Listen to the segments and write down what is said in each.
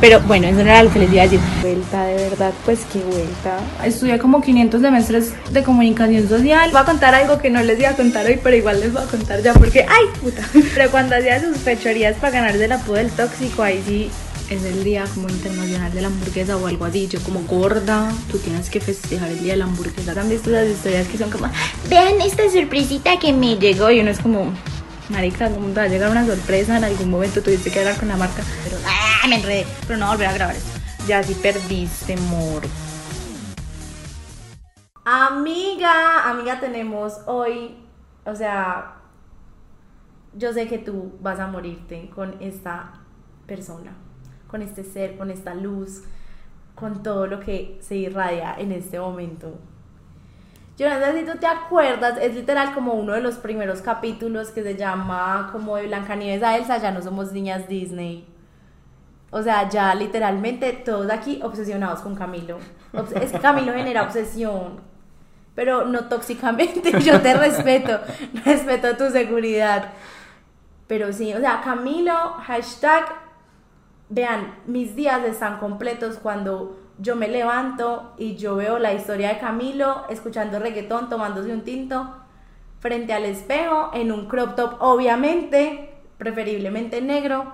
Pero bueno, eso no era lo que les iba a decir. Vuelta, de verdad, pues qué vuelta. Estudié como 500 semestres de comunicación social. Voy a contar algo que no les iba a contar hoy, pero igual les voy a contar ya porque, ¡ay, puta! Pero cuando hacía sus fechorías para ganarse el apodo del tóxico, ahí sí es el día como internacional de la hamburguesa o algo así. Yo como gorda, tú tienes que festejar el día de la hamburguesa. ¿Han visto las historias que son como, vean esta sorpresita que me llegó? Y uno es como, marica, ¿cómo te va a llegar una sorpresa? En algún momento tuviste que hablar con la marca. Pero, ¡ah! Me enredé. Pero no volver a grabar esto. Ya sí perdiste, amor. Amiga, amiga, tenemos hoy, o sea, yo sé que tú vas a morirte con esta persona con este ser, con esta luz, con todo lo que se irradia en este momento. Yo no sé si tú te acuerdas, es literal como uno de los primeros capítulos que se llama como de Blancanieves a Elsa, ya no somos niñas Disney. O sea, ya literalmente todos aquí obsesionados con Camilo. Es que Camilo genera obsesión, pero no tóxicamente, yo te respeto, respeto tu seguridad. Pero sí, o sea, Camilo, hashtag vean, mis días están completos cuando yo me levanto y yo veo la historia de Camilo escuchando reggaetón, tomándose un tinto frente al espejo en un crop top, obviamente, preferiblemente negro,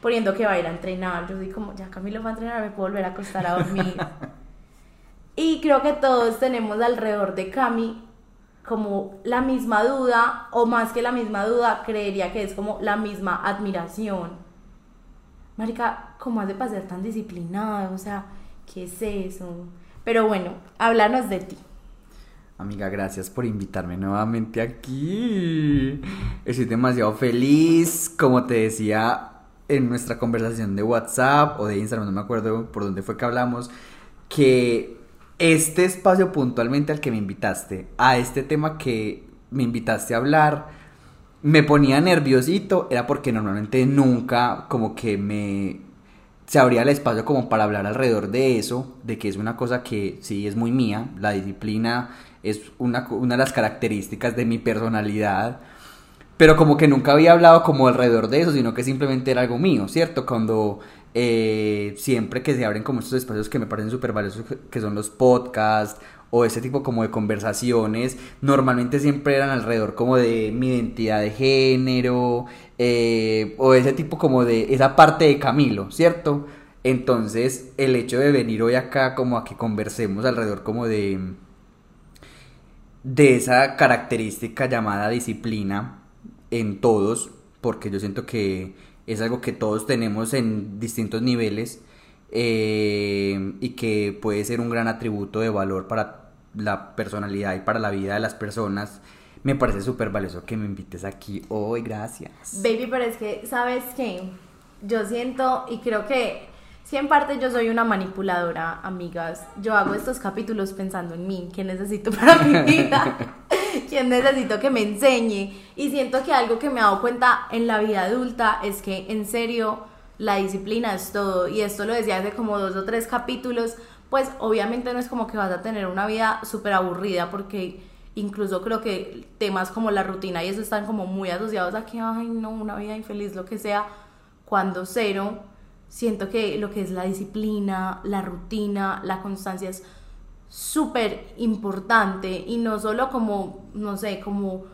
poniendo que va a ir a entrenar. Yo digo como, ya Camilo va a entrenar, me puedo volver a acostar a dormir. y creo que todos tenemos alrededor de Cami como la misma duda, o más que la misma duda, creería que es como la misma admiración Marica, ¿cómo hace para ser tan disciplinado? O sea, ¿qué es eso? Pero bueno, háblanos de ti. Amiga, gracias por invitarme nuevamente aquí. Estoy demasiado feliz. Como te decía en nuestra conversación de WhatsApp o de Instagram, no me acuerdo por dónde fue que hablamos, que este espacio puntualmente al que me invitaste, a este tema que me invitaste a hablar, me ponía nerviosito era porque normalmente nunca como que me se abría el espacio como para hablar alrededor de eso, de que es una cosa que sí es muy mía, la disciplina es una, una de las características de mi personalidad, pero como que nunca había hablado como alrededor de eso, sino que simplemente era algo mío, ¿cierto? Cuando eh, siempre que se abren como estos espacios que me parecen súper valiosos, que son los podcasts o ese tipo como de conversaciones normalmente siempre eran alrededor como de mi identidad de género eh, o ese tipo como de esa parte de Camilo, ¿cierto? Entonces el hecho de venir hoy acá como a que conversemos alrededor como de de esa característica llamada disciplina en todos, porque yo siento que es algo que todos tenemos en distintos niveles eh, y que puede ser un gran atributo de valor para la personalidad y para la vida de las personas. Me parece súper valioso que me invites aquí hoy, gracias. Baby, pero es que, ¿sabes qué? Yo siento y creo que si en parte yo soy una manipuladora, amigas, yo hago estos capítulos pensando en mí, qué necesito para mi vida, quién necesito que me enseñe. Y siento que algo que me he dado cuenta en la vida adulta es que en serio la disciplina es todo. Y esto lo decía hace como dos o tres capítulos, pues obviamente no es como que vas a tener una vida súper aburrida porque incluso creo que temas como la rutina y eso están como muy asociados a que, ay, no, una vida infeliz, lo que sea, cuando cero, siento que lo que es la disciplina, la rutina, la constancia es súper importante y no solo como, no sé, como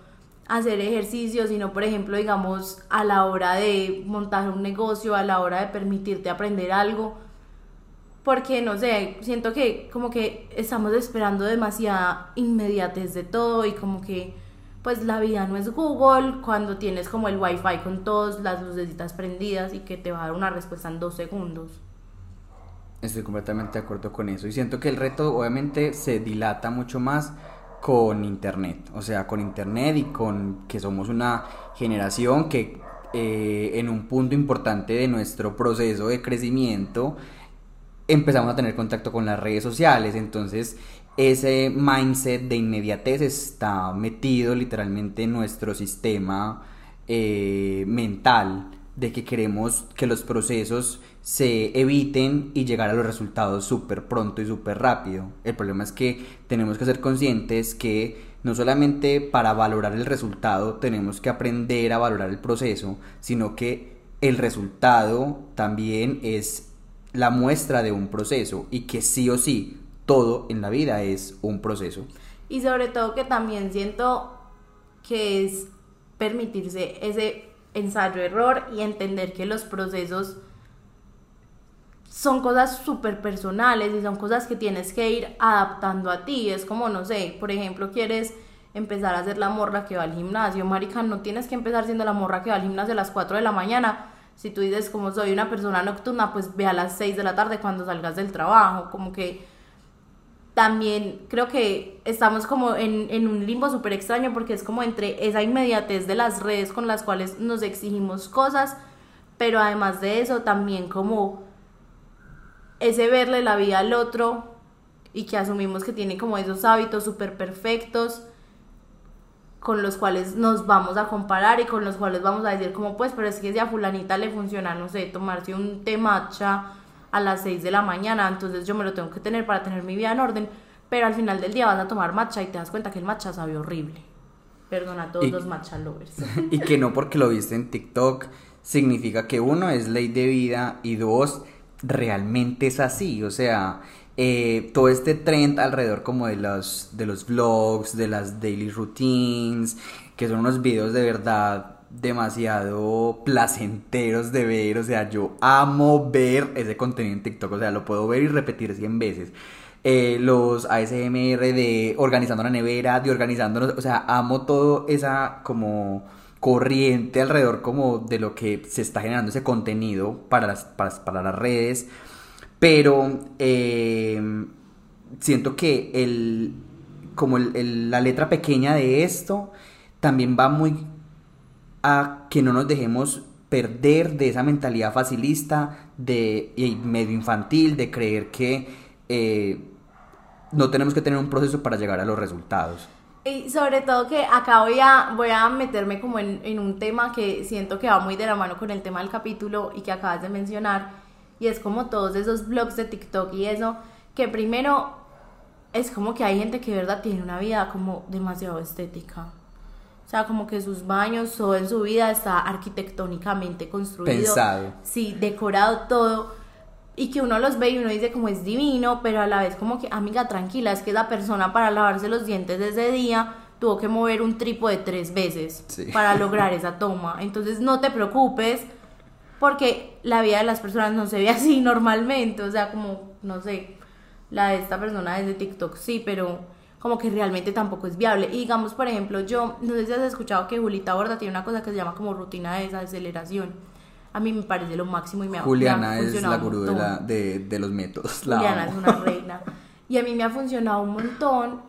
hacer ejercicio, sino por ejemplo, digamos, a la hora de montar un negocio, a la hora de permitirte aprender algo, porque no sé, siento que como que estamos esperando demasiada inmediatez de todo y como que pues la vida no es Google cuando tienes como el wifi con todas las lucecitas prendidas y que te va a dar una respuesta en dos segundos. Estoy completamente de acuerdo con eso. Y siento que el reto obviamente se dilata mucho más con Internet, o sea, con Internet y con que somos una generación que eh, en un punto importante de nuestro proceso de crecimiento empezamos a tener contacto con las redes sociales, entonces ese mindset de inmediatez está metido literalmente en nuestro sistema eh, mental de que queremos que los procesos se eviten y llegar a los resultados súper pronto y súper rápido. El problema es que tenemos que ser conscientes que no solamente para valorar el resultado tenemos que aprender a valorar el proceso, sino que el resultado también es la muestra de un proceso y que sí o sí todo en la vida es un proceso. Y sobre todo que también siento que es permitirse ese ensayo-error y entender que los procesos son cosas súper personales y son cosas que tienes que ir adaptando a ti. Es como, no sé, por ejemplo, quieres empezar a ser la morra que va al gimnasio. Marica, no tienes que empezar siendo la morra que va al gimnasio a las 4 de la mañana. Si tú dices, como soy una persona nocturna, pues ve a las 6 de la tarde cuando salgas del trabajo. Como que también creo que estamos como en, en un limbo súper extraño porque es como entre esa inmediatez de las redes con las cuales nos exigimos cosas, pero además de eso también como ese verle la vida al otro y que asumimos que tiene como esos hábitos súper perfectos con los cuales nos vamos a comparar y con los cuales vamos a decir como pues, pero es que si a fulanita le funciona, no sé, tomarse un té matcha a las 6 de la mañana, entonces yo me lo tengo que tener para tener mi vida en orden, pero al final del día vas a tomar matcha y te das cuenta que el matcha sabe horrible. Perdona a todos los matcha lovers. y que no porque lo viste en TikTok significa que uno es ley de vida y dos realmente es así, o sea, eh, todo este trend alrededor como de los, de los vlogs, de las daily routines, que son unos videos de verdad demasiado placenteros de ver, o sea, yo amo ver ese contenido en TikTok, o sea, lo puedo ver y repetir 100 veces. Eh, los ASMR de organizando la nevera, de organizando, o sea, amo todo esa como corriente alrededor como de lo que se está generando ese contenido para las, para, las redes. Pero eh, siento que el, como la letra pequeña de esto también va muy a que no nos dejemos perder de esa mentalidad facilista de, y medio infantil de creer que eh, no tenemos que tener un proceso para llegar a los resultados. Y sobre todo que acá voy a, voy a meterme como en, un tema que siento que va muy de la mano con el tema del capítulo y que acabas de mencionar. Y es como todos esos blogs de TikTok y eso, que primero es como que hay gente que de verdad tiene una vida como demasiado estética. O sea, como que sus baños, todo en su vida está arquitectónicamente construido. Pensado. Sí, decorado todo y que uno los ve y uno dice como es divino, pero a la vez como que, amiga, tranquila, es que la persona para lavarse los dientes de ese día tuvo que mover un trípode tres veces para lograr esa toma. Entonces no te preocupes porque la vida de las personas no se ve así normalmente, o sea, como, no sé, la de esta persona desde TikTok sí, pero como que realmente tampoco es viable. Y digamos, por ejemplo, yo, no sé si has escuchado que Julita Borda tiene una cosa que se llama como rutina de desaceleración a mí me parece lo máximo y me ha, Juliana es la gurú de, de, los métodos. Juliana es una reina. Y a mí me ha funcionado un montón,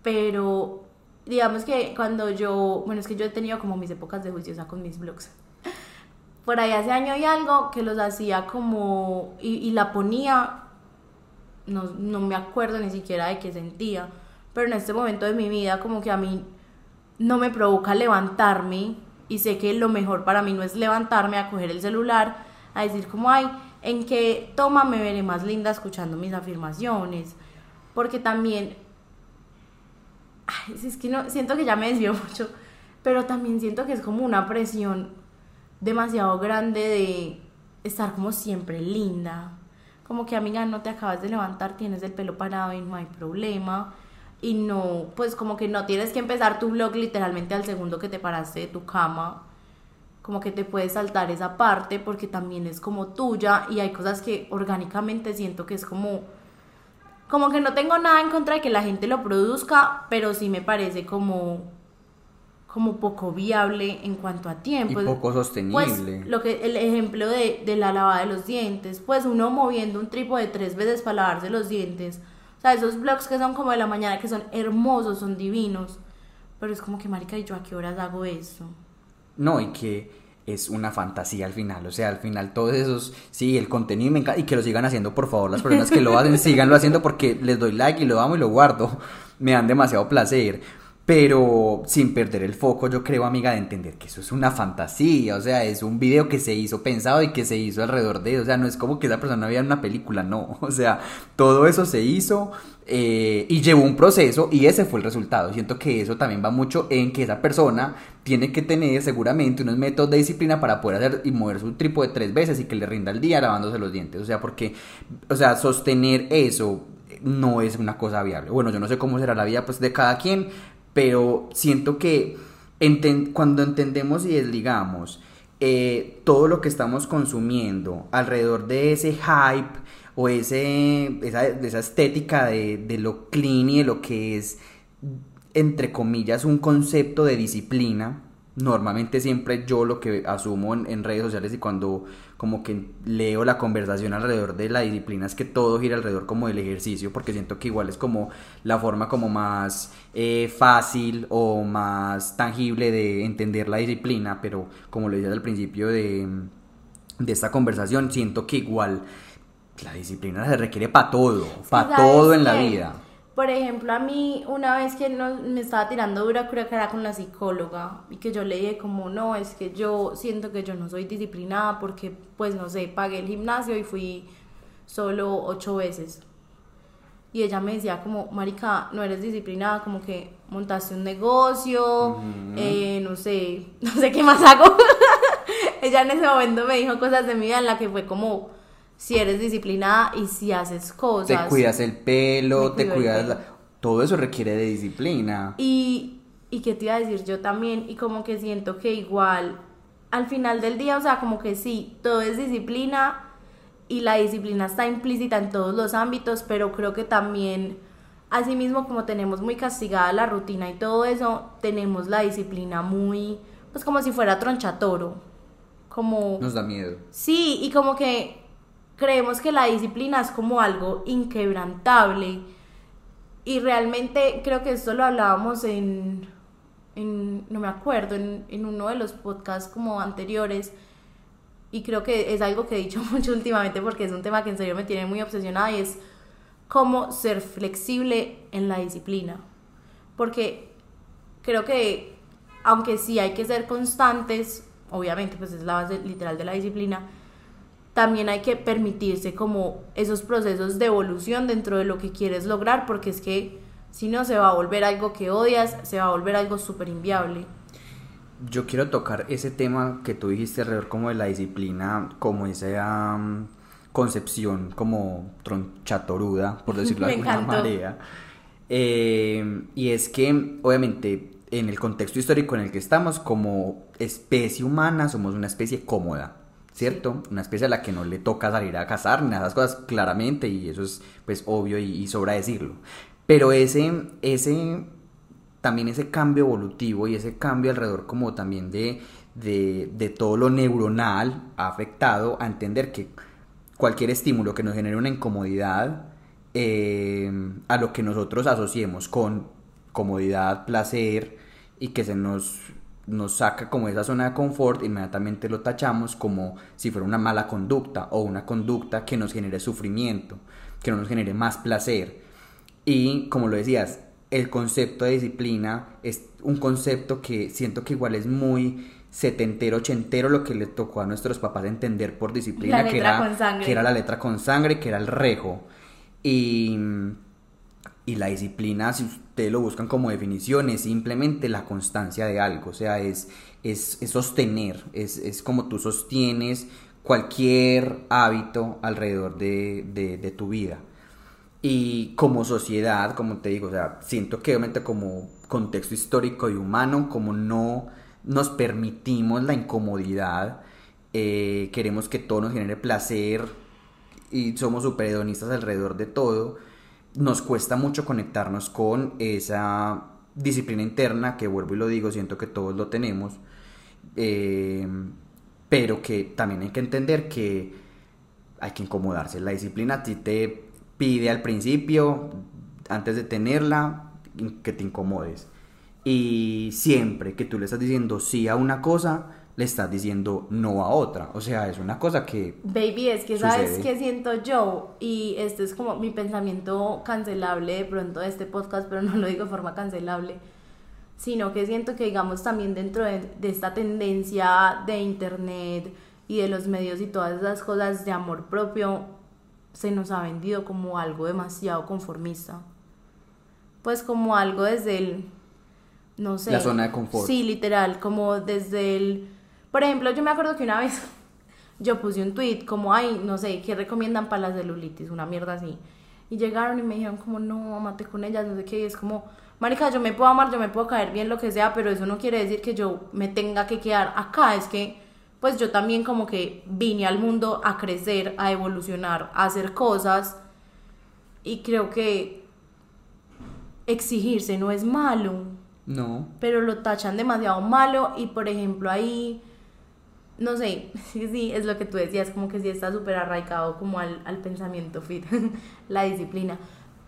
pero digamos que cuando yo, bueno, es que yo he tenido como mis épocas de juiciosa con mis blogs. Por ahí hace año y algo que los hacía como, y, y la ponía, no, no me acuerdo ni siquiera de qué sentía, pero en este momento de mi vida como que a mí no me provoca levantarme y sé que lo mejor para mí no es levantarme a coger el celular, a decir como, ay, ¿en qué toma me veré más linda escuchando mis afirmaciones? Porque también, ay, es que no, siento que ya me desvío mucho, pero también siento que es como una presión demasiado grande de estar como siempre linda. Como que amiga, no te acabas de levantar, tienes el pelo parado y no hay problema y no, pues como que no tienes que empezar tu blog literalmente al segundo que te paraste de tu cama, como que te puedes saltar esa parte porque también es como tuya y hay cosas que orgánicamente siento que es como, como que no tengo nada en contra de que la gente lo produzca, pero sí me parece como como poco viable en cuanto a tiempo. Y poco sostenible. Pues, lo que, el ejemplo de, de la lavada de los dientes, pues uno moviendo un de tres veces para lavarse los dientes, o sea, esos vlogs que son como de la mañana, que son hermosos, son divinos. Pero es como que, marica, ¿y yo a qué horas hago eso? No, y que es una fantasía al final. O sea, al final todos esos, sí, el contenido me encanta. Y que lo sigan haciendo, por favor, las personas que lo hacen, síganlo haciendo porque les doy like y lo amo y lo guardo. Me dan demasiado placer. Pero sin perder el foco, yo creo, amiga, de entender que eso es una fantasía, o sea, es un video que se hizo pensado y que se hizo alrededor de, o sea, no es como que esa persona había una película, no, o sea, todo eso se hizo eh, y llevó un proceso y ese fue el resultado. Siento que eso también va mucho en que esa persona tiene que tener seguramente unos métodos de disciplina para poder hacer y mover su trípode tres veces y que le rinda el día lavándose los dientes, o sea, porque, o sea, sostener eso no es una cosa viable. Bueno, yo no sé cómo será la vida pues de cada quien, pero siento que cuando entendemos y desligamos eh, todo lo que estamos consumiendo alrededor de ese hype o ese, esa, estética de, de lo clean y de lo que es, entre comillas, un concepto de disciplina, normalmente siempre yo lo que asumo en, redes sociales y cuando como que leo la conversación alrededor de la disciplina es que todo gira alrededor como del ejercicio porque siento que igual es como la forma como más eh, fácil o más tangible de entender la disciplina pero como lo decías al principio de, de esta conversación siento que igual la disciplina se requiere para todo para todo en la vida por ejemplo, a mí una vez que no, me estaba tirando dura, que era con la psicóloga y que yo le dije como, no, es que yo siento que yo no soy disciplinada porque, pues, no sé, pagué el gimnasio y fui solo ocho veces. Y ella me decía como, Marica, no eres disciplinada, como que montaste un negocio, eh, no sé, no sé qué más hago. ella en ese momento me dijo cosas de mi vida en la que fue como, si eres disciplinada y si haces cosas. Te cuidas el pelo, te cuidas... Todo eso requiere de disciplina. Y, y qué te iba a decir yo también, y como que siento que igual, al final del día, o sea, como que sí, todo es disciplina y la disciplina está implícita en todos los ámbitos, pero creo que también, asimismo como tenemos muy castigada la rutina y todo eso, tenemos la disciplina muy, pues como si fuera tronchatoro. Como... Nos da miedo. Sí, y como que creemos que la disciplina es como algo inquebrantable. Y realmente creo que esto lo hablábamos en, no me acuerdo, en, en, uno de los podcasts como anteriores. Y creo que es algo que he dicho mucho últimamente porque es un tema que en serio me tiene muy obsesionada y es cómo ser flexible en la disciplina. Porque creo que aunque sí hay que ser constantes obviamente pues es la base literal de la disciplina también hay que permitirse como esos procesos de evolución dentro de lo que quieres lograr, porque es que si no se va a volver algo que odias, se va a volver algo súper inviable. Yo quiero tocar ese tema que tú dijiste alrededor como de la disciplina, como esa concepción como tronchatoruda, por decirlo de alguna manera. Eh, y es que, obviamente, en el contexto histórico en el que estamos, como especie humana, somos una especie cómoda. ¿Cierto? Una especie a la que no le toca salir a cazar, ni esas cosas claramente, y eso es pues obvio y, sobra decirlo. Pero ese, ese, también ese cambio evolutivo y ese cambio alrededor como también de, de, todo lo neuronal ha afectado a entender que cualquier estímulo que nos genere una incomodidad, eh, a lo que nosotros asociemos con comodidad, placer y que se nos nos saca como esa zona de confort, inmediatamente lo tachamos como si fuera una mala conducta o una conducta que nos genere sufrimiento, que no nos genere más placer. Y como lo decías, el concepto de disciplina es un concepto que siento que igual es muy setentero, ochentero lo que le tocó a nuestros papás entender por disciplina, que, era, que era la letra con sangre, que era el rejo. Y y la disciplina, si ustedes lo buscan como definición, es simplemente la constancia de algo, o sea, es, es, sostener, es, como tú sostienes cualquier hábito alrededor de, tu vida. Y como sociedad, como te digo, o sea, siento que obviamente como contexto histórico y humano, como no nos permitimos la incomodidad, eh, queremos que todo nos genere placer y somos super hedonistas alrededor de todo, nos cuesta mucho conectarnos con esa disciplina interna, que vuelvo y lo digo, siento que todos lo tenemos, eh, pero que también hay que entender que hay que incomodarse. La disciplina a ti te pide al principio, antes de tenerla, que te incomodes. Y siempre que tú le estás diciendo sí a una cosa, le estás diciendo no a otra. O sea, es una cosa que... Baby, es que sabes qué siento yo y este es como mi pensamiento cancelable de pronto de este podcast, pero no lo digo de forma cancelable. sino que siento que digamos también dentro de, de esta tendencia de internet y de los medios y todas esas cosas de amor propio, se nos ha vendido como algo demasiado conformista. Pues como algo desde el, no sé. La zona de confort. Sí, literal, como desde el... Por ejemplo, yo me acuerdo que una vez yo puse un tweet como, ay, no sé, ¿qué recomiendan para la celulitis? Una mierda así. Y llegaron y me dijeron como, no, amate con ellas, no sé qué. Y es como, marica, yo me puedo amar, yo me puedo caer bien, lo que sea, pero eso no quiere decir que yo me tenga que quedar acá. Es que, pues yo también como que vine al mundo a crecer, a evolucionar, a hacer cosas. Y creo que exigirse no es malo No. pero lo tachan demasiado malo y por ejemplo ahí, no sé, sí, sí, es lo que tú decías, como que sí está súper arraigado como al, al pensamiento fit, la disciplina.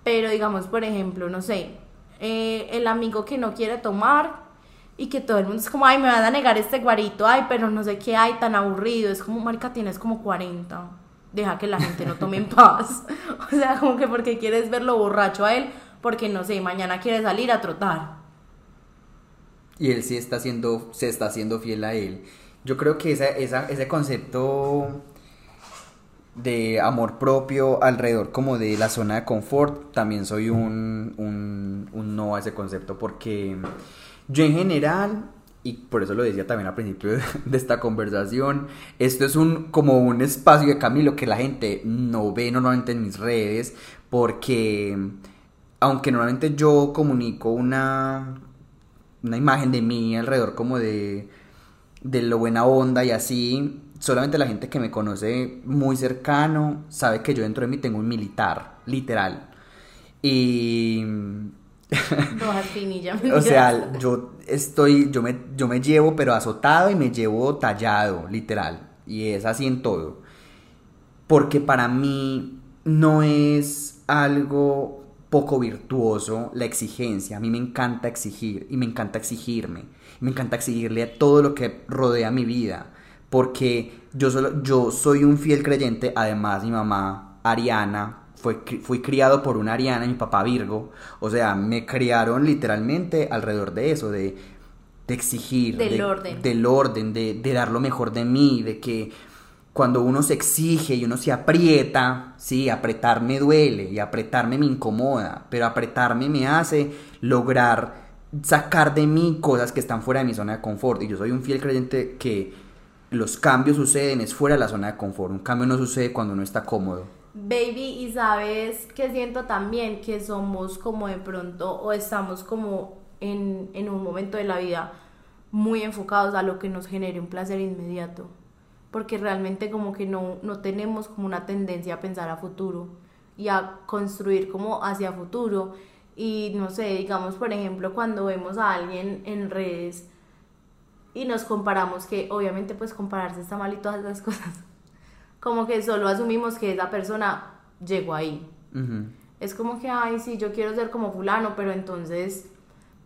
Pero digamos, por ejemplo, no sé, eh, el amigo que no quiere tomar y que todo el mundo es como, ay, me van a negar este guarito, ay, pero no sé qué hay, tan aburrido, es como, marica, tienes como 40, deja que la gente no tome en paz. o sea, como que porque quieres verlo borracho a él, porque no sé, mañana quiere salir a trotar. Y él sí está haciendo, se está haciendo fiel a él. Yo creo que esa, esa, ese concepto de amor propio alrededor como de la zona de confort, también soy un, un, un no a ese concepto porque yo en general, y por eso lo decía también al principio de, de esta conversación, esto es un como un espacio de Camilo que la gente no ve normalmente en mis redes porque aunque normalmente yo comunico una, una imagen de mí alrededor como de, de lo buena onda y así, solamente la gente que me conoce muy cercano sabe que yo dentro de mí tengo un militar, literal. Y... O sea, yo estoy, yo me, yo me llevo pero azotado y me llevo tallado, literal. Y es así en todo. Porque para mí no es algo poco virtuoso la exigencia. A mí me encanta exigir y me encanta exigirme. Me encanta exigirle a todo lo que rodea mi vida. Porque yo, solo, yo soy un fiel creyente. Además, mi mamá, Ariana, fue, fui criado por una Ariana y mi papá Virgo. O sea, me criaron literalmente alrededor de eso, de, de exigir. Del de- orden. Del orden, de, de dar lo mejor de mí, de que cuando uno se exige y uno se aprieta, sí, apretar me duele y apretarme me incomoda, pero apretarme me hace lograr sacar de mí cosas que están fuera de mi zona de confort. Y yo soy un fiel creyente que los cambios suceden es fuera de la zona de confort. Un cambio no sucede cuando uno está cómodo. Baby, y sabes que siento también que somos como de pronto o estamos como en, en un momento de la vida muy enfocados a lo que nos genere un placer inmediato. Porque realmente como que no, no tenemos como una tendencia a pensar a futuro y a construir como hacia futuro. Y no sé, digamos por ejemplo cuando vemos a alguien en redes y nos comparamos, que obviamente pues compararse está mal y todas esas cosas como que solo asumimos que esa persona llegó ahí. Ujú. Es como que, ay, sí, yo quiero ser como fulano, pero entonces,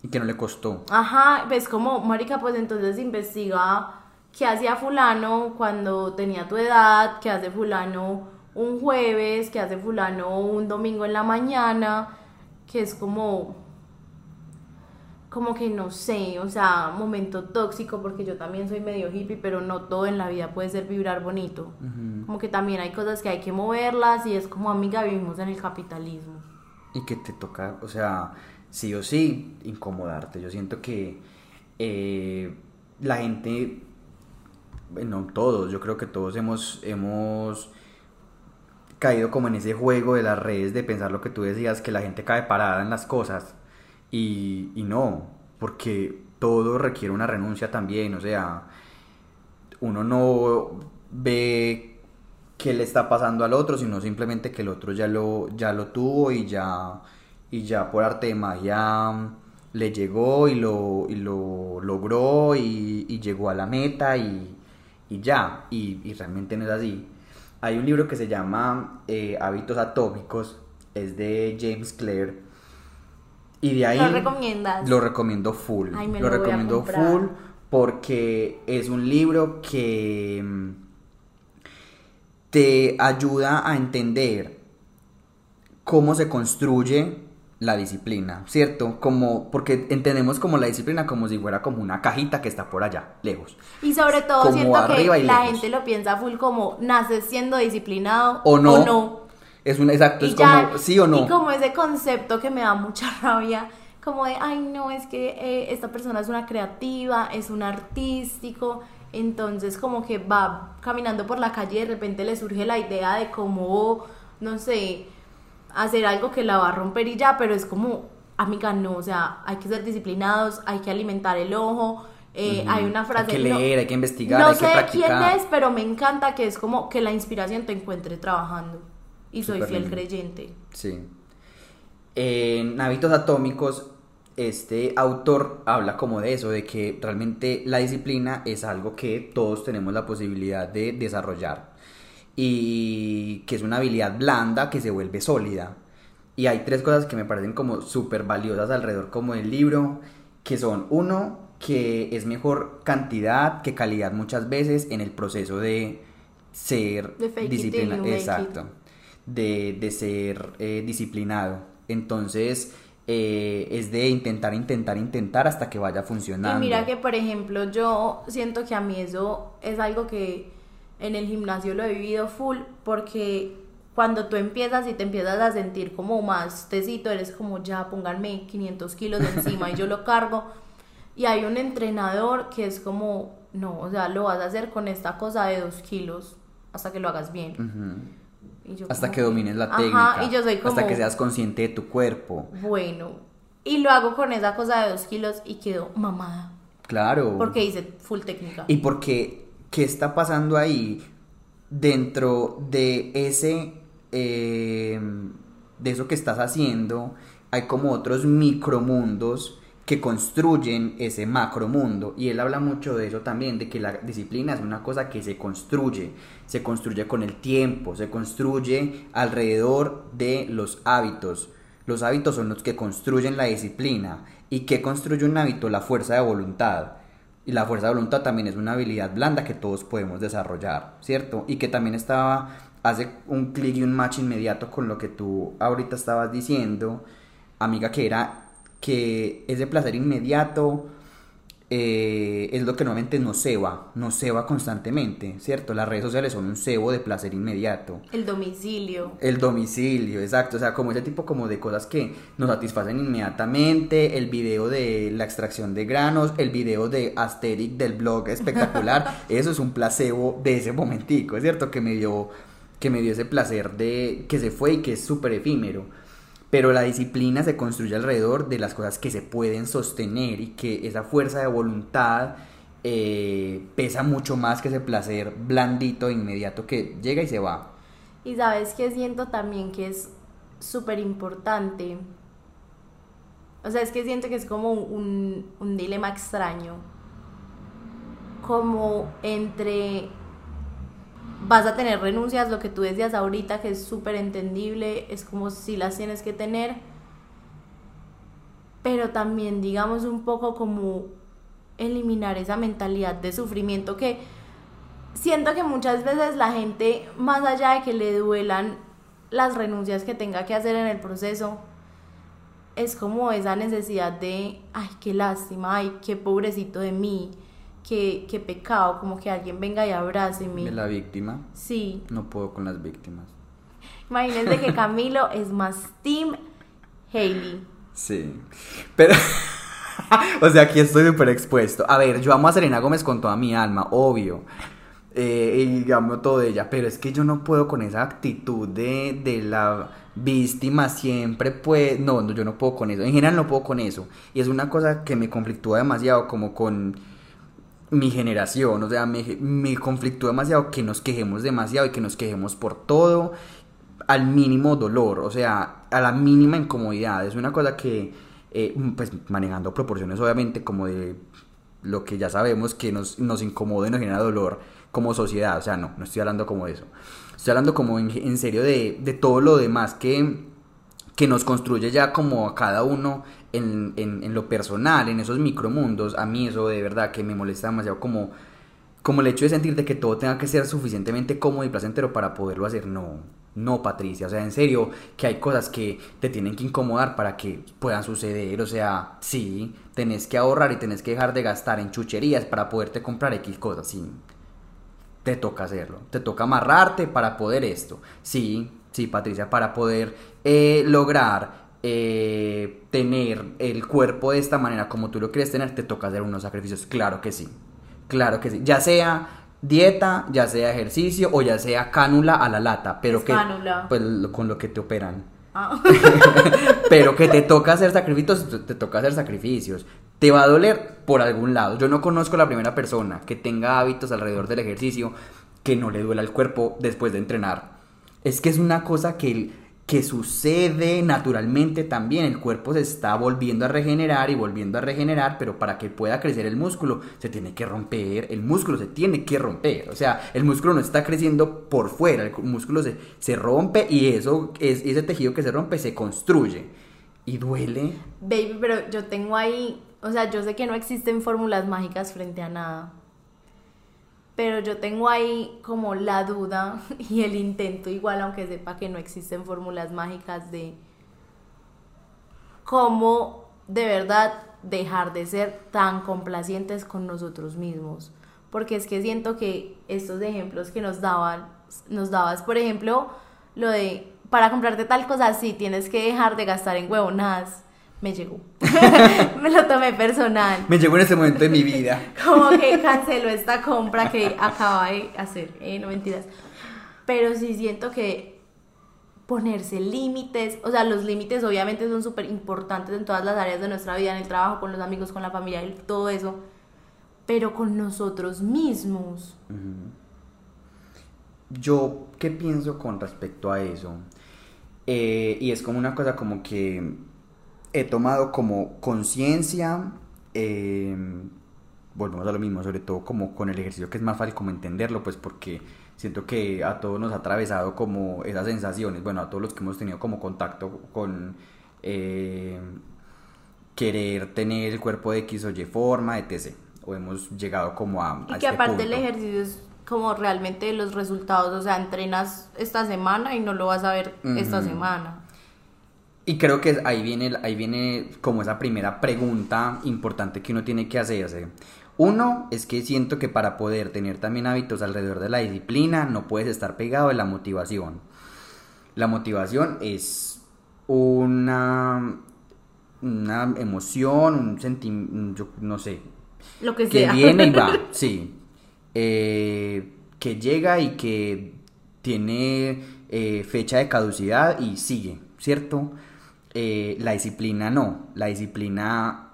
Y que no le costó. ajá, ves como, marica, pues entonces investiga qué hacía fulano cuando tenía tu edad, qué hace fulano un jueves, qué hace fulano un domingo en la mañana, que es como, como que no sé, o sea, momento tóxico, porque yo también soy medio hippie, pero no todo en la vida puede ser vibrar bonito. Como que también hay cosas que hay que moverlas y es como amiga vivimos en el capitalismo. y que te toca, o sea, sí o sí, incomodarte. Yo siento que eh, la gente, bueno, todos, yo creo que todos hemos, hemos caído como en ese juego de las redes de pensar lo que tú decías, que la gente cae parada en las cosas. Y, y no, porque todo requiere una renuncia también, o sea, uno no ve qué le está pasando al otro, sino simplemente que el otro ya lo, ya lo tuvo y ya, y ya por arte de magia le llegó y lo, y lo logró y, llegó a la meta y, y ya, y realmente no es así. Hay un libro que se llama eh, Hábitos Atómicos, es de James Clear, y de ahí... ¿Lo recomiendas? Lo recomiendo full. Ay, me lo lo voy a recomiendo full porque es un libro que mm, te ayuda a entender cómo se construye la disciplina, ¿cierto? Como, porque entendemos como la disciplina como si fuera como una cajita que está por allá, lejos. Y sobre todo Como siento arriba que la gente lo piensa full como naces siendo disciplinado O no. o no. Es un, exacto, Y es ya- como, sí o no. Y como ese concepto que me da mucha rabia, como de, ay, no, es que eh, esta persona es una creativa, es un artístico, entonces como que va caminando por la calle y de repente le surge la idea de cómo, no sé, hacer algo que la va a romper y ya, pero es como, amiga, no, o sea, hay que ser disciplinados, hay que alimentar el ojo. eh. Hay una Hay frase que no- leer, hay que investigar, no hay que sé quién es, pero me encanta que es como que la inspiración te encuentre trabajando. Y soy fiel lindo. creyente. Sí. En Hábitos Atómicos, este autor habla como de eso, de que realmente la disciplina es algo que todos tenemos la posibilidad de desarrollar y que es una habilidad blanda que se vuelve sólida. Y hay tres cosas que me parecen como súper valiosas alrededor como del libro, que son uno, que es mejor cantidad que calidad muchas veces en el proceso de ser De fake it till disciplina. you make it. Exacto de, de ser eh, disciplinado. Entonces, eh, es de intentar, intentar, intentar hasta que vaya funcionando. Y mira que, por ejemplo, yo siento que a mí eso es algo que en el gimnasio lo he vivido full porque cuando tú empiezas y te empiezas a sentir como más tecito, eres como ya pónganme 500 kilos encima y yo lo cargo. Y hay un entrenador que es como, no, o sea, lo vas a hacer con esta cosa de 2 kilos hasta que lo hagas bien. Ujú. Y yo Hasta como que domines la Ajá, técnica. y yo soy como, Hasta que seas consciente de tu cuerpo. bueno. Y lo hago con esa cosa de 2 kilos y quedo mamada. Claro. Porque hice full técnica. Y porque, ¿qué está pasando ahí dentro de ese, eh, de eso que estás haciendo? Hay como otros micromundos que construyen ese macromundo. Y él habla mucho de eso también, de que la disciplina es una cosa que se construye, se construye con el tiempo, se construye alrededor de los hábitos. Los hábitos son los que construyen la disciplina. ¿Y qué construye un hábito? La fuerza de voluntad. Y la fuerza de voluntad también es una habilidad blanda que todos podemos desarrollar, ¿cierto? Y que también estaba, hace un clic y un match inmediato con lo que tú ahorita estabas diciendo, amiga, que era que ese placer inmediato eh, es lo que normalmente nos ceba, nos ceba constantemente, ¿cierto? Las redes sociales son un cebo de placer inmediato. El domicilio. El domicilio, exacto, o sea, como ese tipo como de cosas que nos satisfacen inmediatamente, el video de la extracción de granos, el video de Asterix del blog espectacular, eso es un placebo de ese momentico, cierto, que me dio que me dio ese placer de que se fue y que es súper efímero. Pero la disciplina se construye alrededor de las cosas que se pueden sostener y que esa fuerza de voluntad eh, pesa mucho más que ese placer blandito e inmediato que llega y se va. Y sabes que siento también que es súper importante. O sea, es que siento que es como un, un dilema extraño. Como entre vas a tener renuncias, lo que tú decías ahorita, que es súper entendible, es como si las tienes que tener, pero también digamos un poco como eliminar esa mentalidad de sufrimiento que siento que muchas veces la gente, más allá de que le duelan las renuncias que tenga que hacer en el proceso, es como esa necesidad de, ay, qué lástima, ay, qué pobrecito de mí, qué, qué pecado, como que alguien venga y abráceme. De la víctima. Sí, No puedo con las víctimas. imagínense que Camilo es más Team Hailey. Sí. Pero. o sea, aquí estoy súper expuesto. A ver, yo amo a Serena Gómez con toda mi alma, obvio. Eh, y amo todo de ella. Pero es que yo no puedo con esa actitud de, de la víctima siempre. Pues. No, no, yo no puedo con eso. En general no puedo con eso. Y es una cosa que me conflictúa demasiado, como con mi generación, o sea, me, me conflictúa demasiado que nos quejemos demasiado y que nos quejemos por todo al mínimo dolor, o sea, a la mínima incomodidad. Es una cosa que, eh, pues manejando proporciones obviamente como de lo que ya sabemos que nos, nos incomoda y nos genera dolor como sociedad, o sea, no, no estoy hablando como de eso. Estoy hablando como en, en serio de, de todo lo demás que, que nos construye ya como a cada uno en, en, lo personal, en esos micromundos, a mí eso de verdad que me molesta demasiado como, como el hecho de sentir de que todo tenga que ser suficientemente cómodo y placentero para poderlo hacer, no. No, Patricia, o sea, en serio, que hay cosas que te tienen que incomodar para que puedan suceder, o sea, sí, tenés que ahorrar y tenés que dejar de gastar en chucherías para poderte comprar X cosas, sí, te toca hacerlo, te toca amarrarte para poder esto, sí, sí, Patricia, para poder eh, lograr eh, tener el cuerpo de esta manera como tú lo quieres tener, te toca hacer unos sacrificios, claro que sí, claro que sí, ya sea dieta, ya sea ejercicio o ya sea cánula a la lata, pero Es que cánula? pues con lo que te operan. Ah. pero que te toca hacer sacrificios, te- toca hacer sacrificios. Te va a doler por algún lado. Yo no conozco la primera persona que tenga hábitos alrededor del ejercicio que no le duela el cuerpo después de entrenar. Es que es una cosa que, que sucede naturalmente también. El cuerpo se está volviendo a regenerar y volviendo a regenerar, pero para que pueda crecer el músculo se tiene que romper. El músculo se tiene que romper. O sea, el músculo no está creciendo por fuera. El músculo se, se rompe y eso, es, ese tejido que se rompe se construye. Y duele. Baby, pero yo tengo ahí, o sea, yo sé que no existen fórmulas mágicas frente a nada. Pero yo tengo ahí como la duda y el intento igual, aunque sepa que no existen fórmulas mágicas de cómo de verdad dejar de ser tan complacientes con nosotros mismos. Porque es que siento que estos ejemplos que nos daban, nos dabas, por ejemplo, lo de para comprarte tal cosa, sí, tienes que dejar de gastar en huevonadas. Me llegó. Me lo tomé personal. Me llegó en ese momento de mi vida. Como que canceló esta compra que acaba de hacer. Eh, no mentiras. Pero sí siento que ponerse límites, o sea, los límites obviamente son súper importantes en todas las áreas de nuestra vida, en el trabajo, con los amigos, con la familia, y todo eso. Pero con nosotros mismos. Yo, ¿qué pienso con respecto a eso? Eh, y es como una cosa como que he tomado como conciencia, eh, volvemos a lo mismo, sobre todo como con el ejercicio que es más fácil como entenderlo, pues porque siento que a todos nos ha atravesado como esas sensaciones, bueno, a todos los que hemos tenido como contacto con eh, querer tener el cuerpo de X o Y forma, etc. O hemos llegado como a... a Y que este aparte el ejercicio es como realmente los resultados, o sea, entrenas esta semana y no lo vas a ver esta semana. Y creo que ahí viene, ahí viene como esa primera pregunta importante que uno tiene que hacerse. Uno es que siento que para poder tener también hábitos alrededor de la disciplina no puedes estar pegado de la motivación. La motivación es una, una emoción, un sentimiento, no sé, Lo que que sea. viene y va, sí. Eh, que llega y que tiene eh, fecha de caducidad y sigue, ¿cierto? Eh, la disciplina no, la disciplina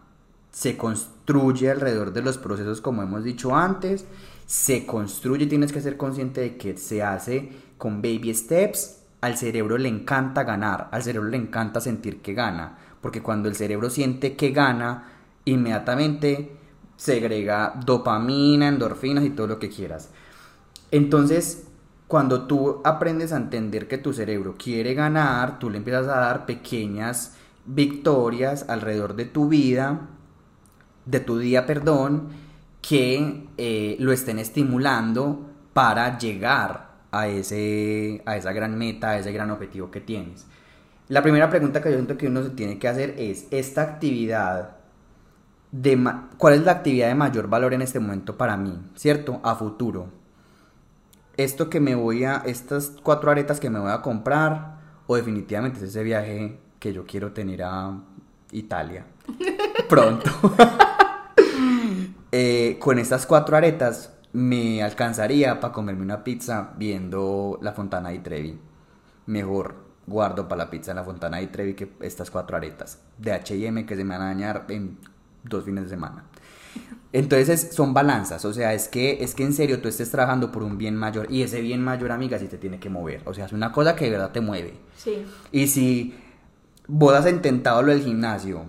se construye alrededor de los procesos como hemos dicho antes, se construye, tienes que ser consciente de que se hace con baby steps, al cerebro le encanta ganar, al cerebro le encanta sentir que gana, porque cuando el cerebro siente que gana, inmediatamente segrega dopamina, endorfinas y todo lo que quieras. Entonces, cuando tú aprendes a entender que tu cerebro quiere ganar, tú le empiezas a dar pequeñas victorias alrededor de tu vida, de tu día, perdón, que eh, lo estén estimulando para llegar a, ese, a esa gran meta, a ese gran objetivo que tienes. La primera pregunta que yo siento que uno se tiene que hacer es, ¿esta actividad de cuál es la actividad de mayor valor en este momento para mí, ¿cierto? A futuro. Esto que me voy a, estas cuatro aretas que me voy a comprar, o definitivamente es ese viaje que yo quiero tener a Italia pronto. Eh, con estas cuatro aretas me alcanzaría para comerme una pizza viendo la Fontana di Trevi. Mejor guardo para la pizza en la Fontana di Trevi que estas cuatro aretas de H&M que se me van a dañar en dos fines de semana. Entonces es- son balanzas, o sea, es que es que en serio tú estés trabajando por un bien mayor y ese bien mayor, amiga, sí te tiene que mover, o sea, es una cosa que de verdad te mueve. Sí. Y si vos has intentado lo del gimnasio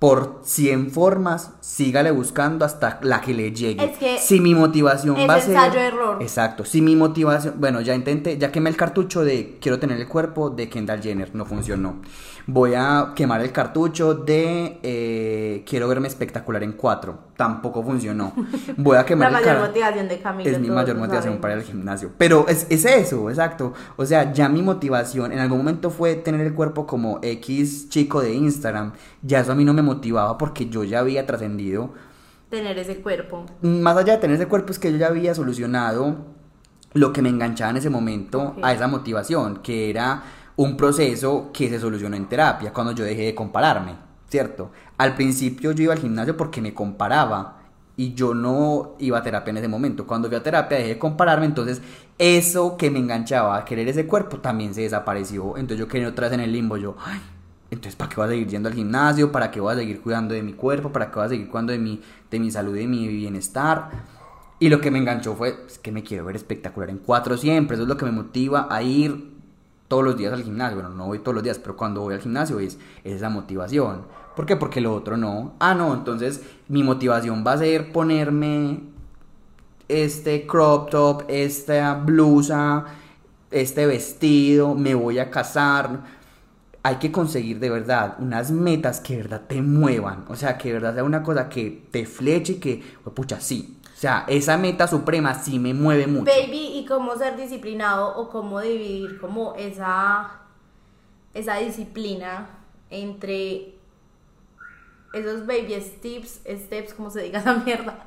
por 100 formas, sígale buscando hasta la que le llegue. Es que si mi motivación es va a ser ensayo-error. Exacto, si mi motivación, bueno, ya intenté, ya quemé el cartucho de quiero tener el cuerpo de Kendall Jenner, no funcionó. Voy a quemar el cartucho de eh, quiero verme espectacular en 4, tampoco funcionó. Voy a quemar La el mayor motivación de Camilo. es mi mayor motivación para al gimnasio. Pero es, es eso, exacto. O sea, ya mi motivación en algún momento fue tener el cuerpo como X chico de Instagram. Ya eso a mí no me motivaba porque yo ya había trascendido. Tener ese cuerpo. Más allá de tener ese cuerpo, es que yo ya había solucionado lo que me enganchaba en ese momento Ok. a esa motivación, que era un proceso que se solucionó en terapia, cuando yo dejé de compararme, ¿cierto? Al principio yo iba al gimnasio porque me comparaba y yo no iba a terapia en ese momento. Cuando fui a terapia dejé de compararme, entonces eso que me enganchaba a querer ese cuerpo también se desapareció. Entonces yo quedé otra vez en el limbo, yo, ay, entonces ¿para qué voy a seguir yendo al gimnasio? ¿Para qué voy a seguir cuidando de mi cuerpo? ¿Para qué voy a seguir cuidando de mi, de mi salud y de mi bienestar? Y lo que me enganchó fue es que me quiero ver espectacular en cuatro siempre. Eso es lo que me motiva a ir todos los días al gimnasio. Bueno, no voy todos los días, pero cuando voy al gimnasio es, es esa motivación. ¿Por qué? Porque lo otro no. Ah, no, entonces mi motivación va a ser ponerme este crop top, esta blusa, este vestido, me voy a casar. Hay que conseguir de verdad unas metas que de verdad te muevan. O sea, que de verdad sea una cosa que te fleche y que, pucha, sí. O sea, esa meta suprema sí me mueve mucho. Baby, y cómo ser disciplinado o cómo dividir como esa, esa disciplina entre esos baby steps, steps, como se diga esa mierda,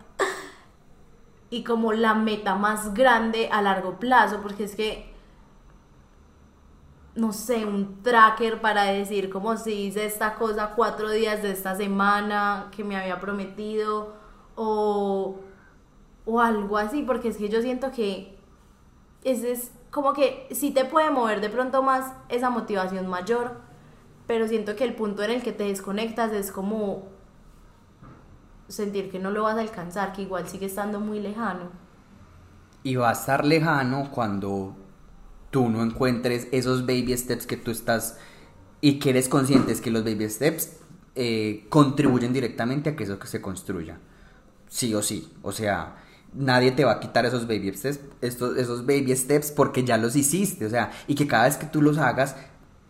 y como la meta más grande a largo plazo, porque es que, no sé, un tracker para decir como si hice esta cosa cuatro días de esta semana que me había prometido, o o algo así, porque es que yo siento que ese es como que sí te puede mover de pronto más esa motivación mayor, pero siento que el punto en el que te desconectas es como sentir que no lo vas a alcanzar, que igual sigue estando muy lejano. Y va a estar lejano cuando tú no encuentres esos baby steps que tú estás y que eres conscientes que los baby steps eh, contribuyen directamente a que eso que se construya. Sí o sí. O sea, nadie te va a quitar esos baby steps, estos, esos baby steps porque ya los hiciste. O sea, y que cada vez que tú los hagas,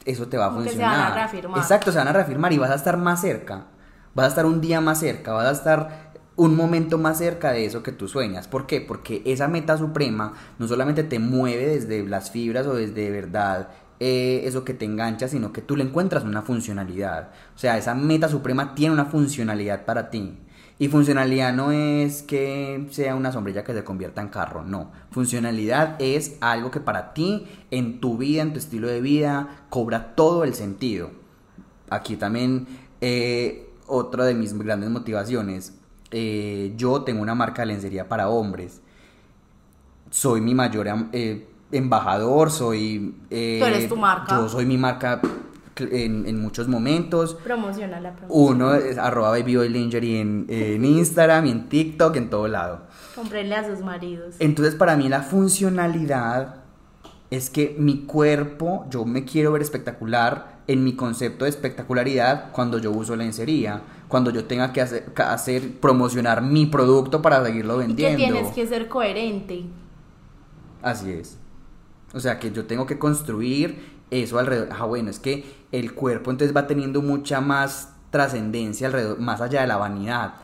eso te va a Como que se funcionar. van a reafirmar. Exacto, se van a reafirmar y vas a estar más cerca. Vas a estar un día más cerca, vas a estar un momento más cerca de eso que tú sueñas. ¿Por qué? Porque esa meta suprema no solamente te mueve desde las fibras o desde verdad eh, eso que te engancha, sino que tú le encuentras una funcionalidad. O sea, esa meta suprema tiene una funcionalidad para ti. Y funcionalidad no es que sea una sombrilla que se convierta en carro, no. Funcionalidad es algo que para ti, en tu vida, en tu estilo de vida, cobra todo el sentido. Aquí también, eh, otra de mis grandes motivaciones, eh, yo tengo una marca de lencería para hombres. Soy mi mayor eh, embajador, soy... eh, Tú eres tu marca. Yo soy mi marca en, en muchos momentos. Promociona la promoción. Uno es arroba baby Boy lingerie en, en Instagram y en TikTok, en todo lado. Comprenle a sus maridos. Entonces para mí la funcionalidad es que mi cuerpo, yo me quiero ver espectacular en mi concepto de espectacularidad cuando yo uso lencería, cuando yo tenga que hacer, promocionar mi producto para seguirlo Y que vendiendo. tienes que ser coherente. Así es. O sea, que yo tengo que construir eso alrededor. Ah, bueno, es que el cuerpo entonces va teniendo mucha más trascendencia alrededor, más allá de la vanidad.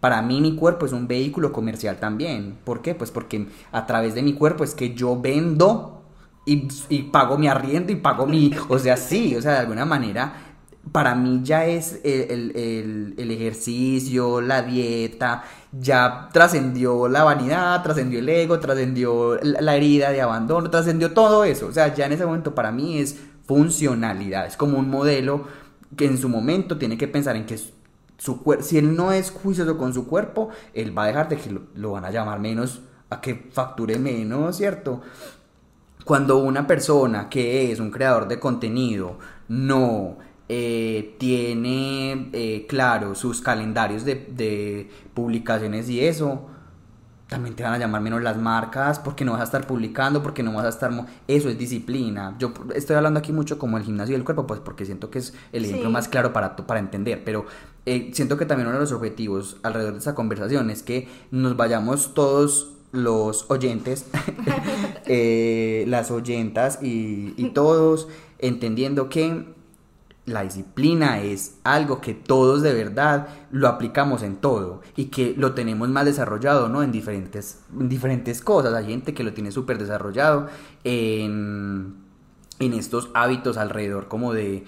Para mí mi cuerpo es un vehículo comercial también. ¿Por qué? Pues porque a través de mi cuerpo es que yo vendo y, y pago mi arriendo y pago mi... O sea, sí, o sea, de alguna manera para mí ya es el, el- el- ejercicio, la dieta, ya trascendió la vanidad, trascendió el ego, trascendió la, herida de abandono, trascendió todo eso. O sea, ya en ese momento para mí es funcionalidad, es como un modelo que en su momento tiene que pensar en que su- si él no es juicioso con su cuerpo, él va a dejar de que lo, lo van a llamar menos, a que facture menos, ¿cierto? Cuando una persona que es un creador de contenido no eh, tiene eh, claro sus calendarios de, de publicaciones y eso, también te van a llamar menos las marcas porque no vas a estar publicando, porque no vas a estar... Eso es disciplina. Yo estoy hablando aquí mucho como el gimnasio del cuerpo, pues porque siento que es el ejemplo Sí. más claro para, para entender, pero eh, siento que también uno de los objetivos alrededor de esa conversación es que nos vayamos todos los oyentes, eh, las oyentas y, y todos entendiendo que la disciplina es algo que todos de verdad lo aplicamos en todo y que lo tenemos más desarrollado, ¿no? En diferentes, en diferentes cosas. Hay gente que lo tiene súper desarrollado en, en estos hábitos alrededor como de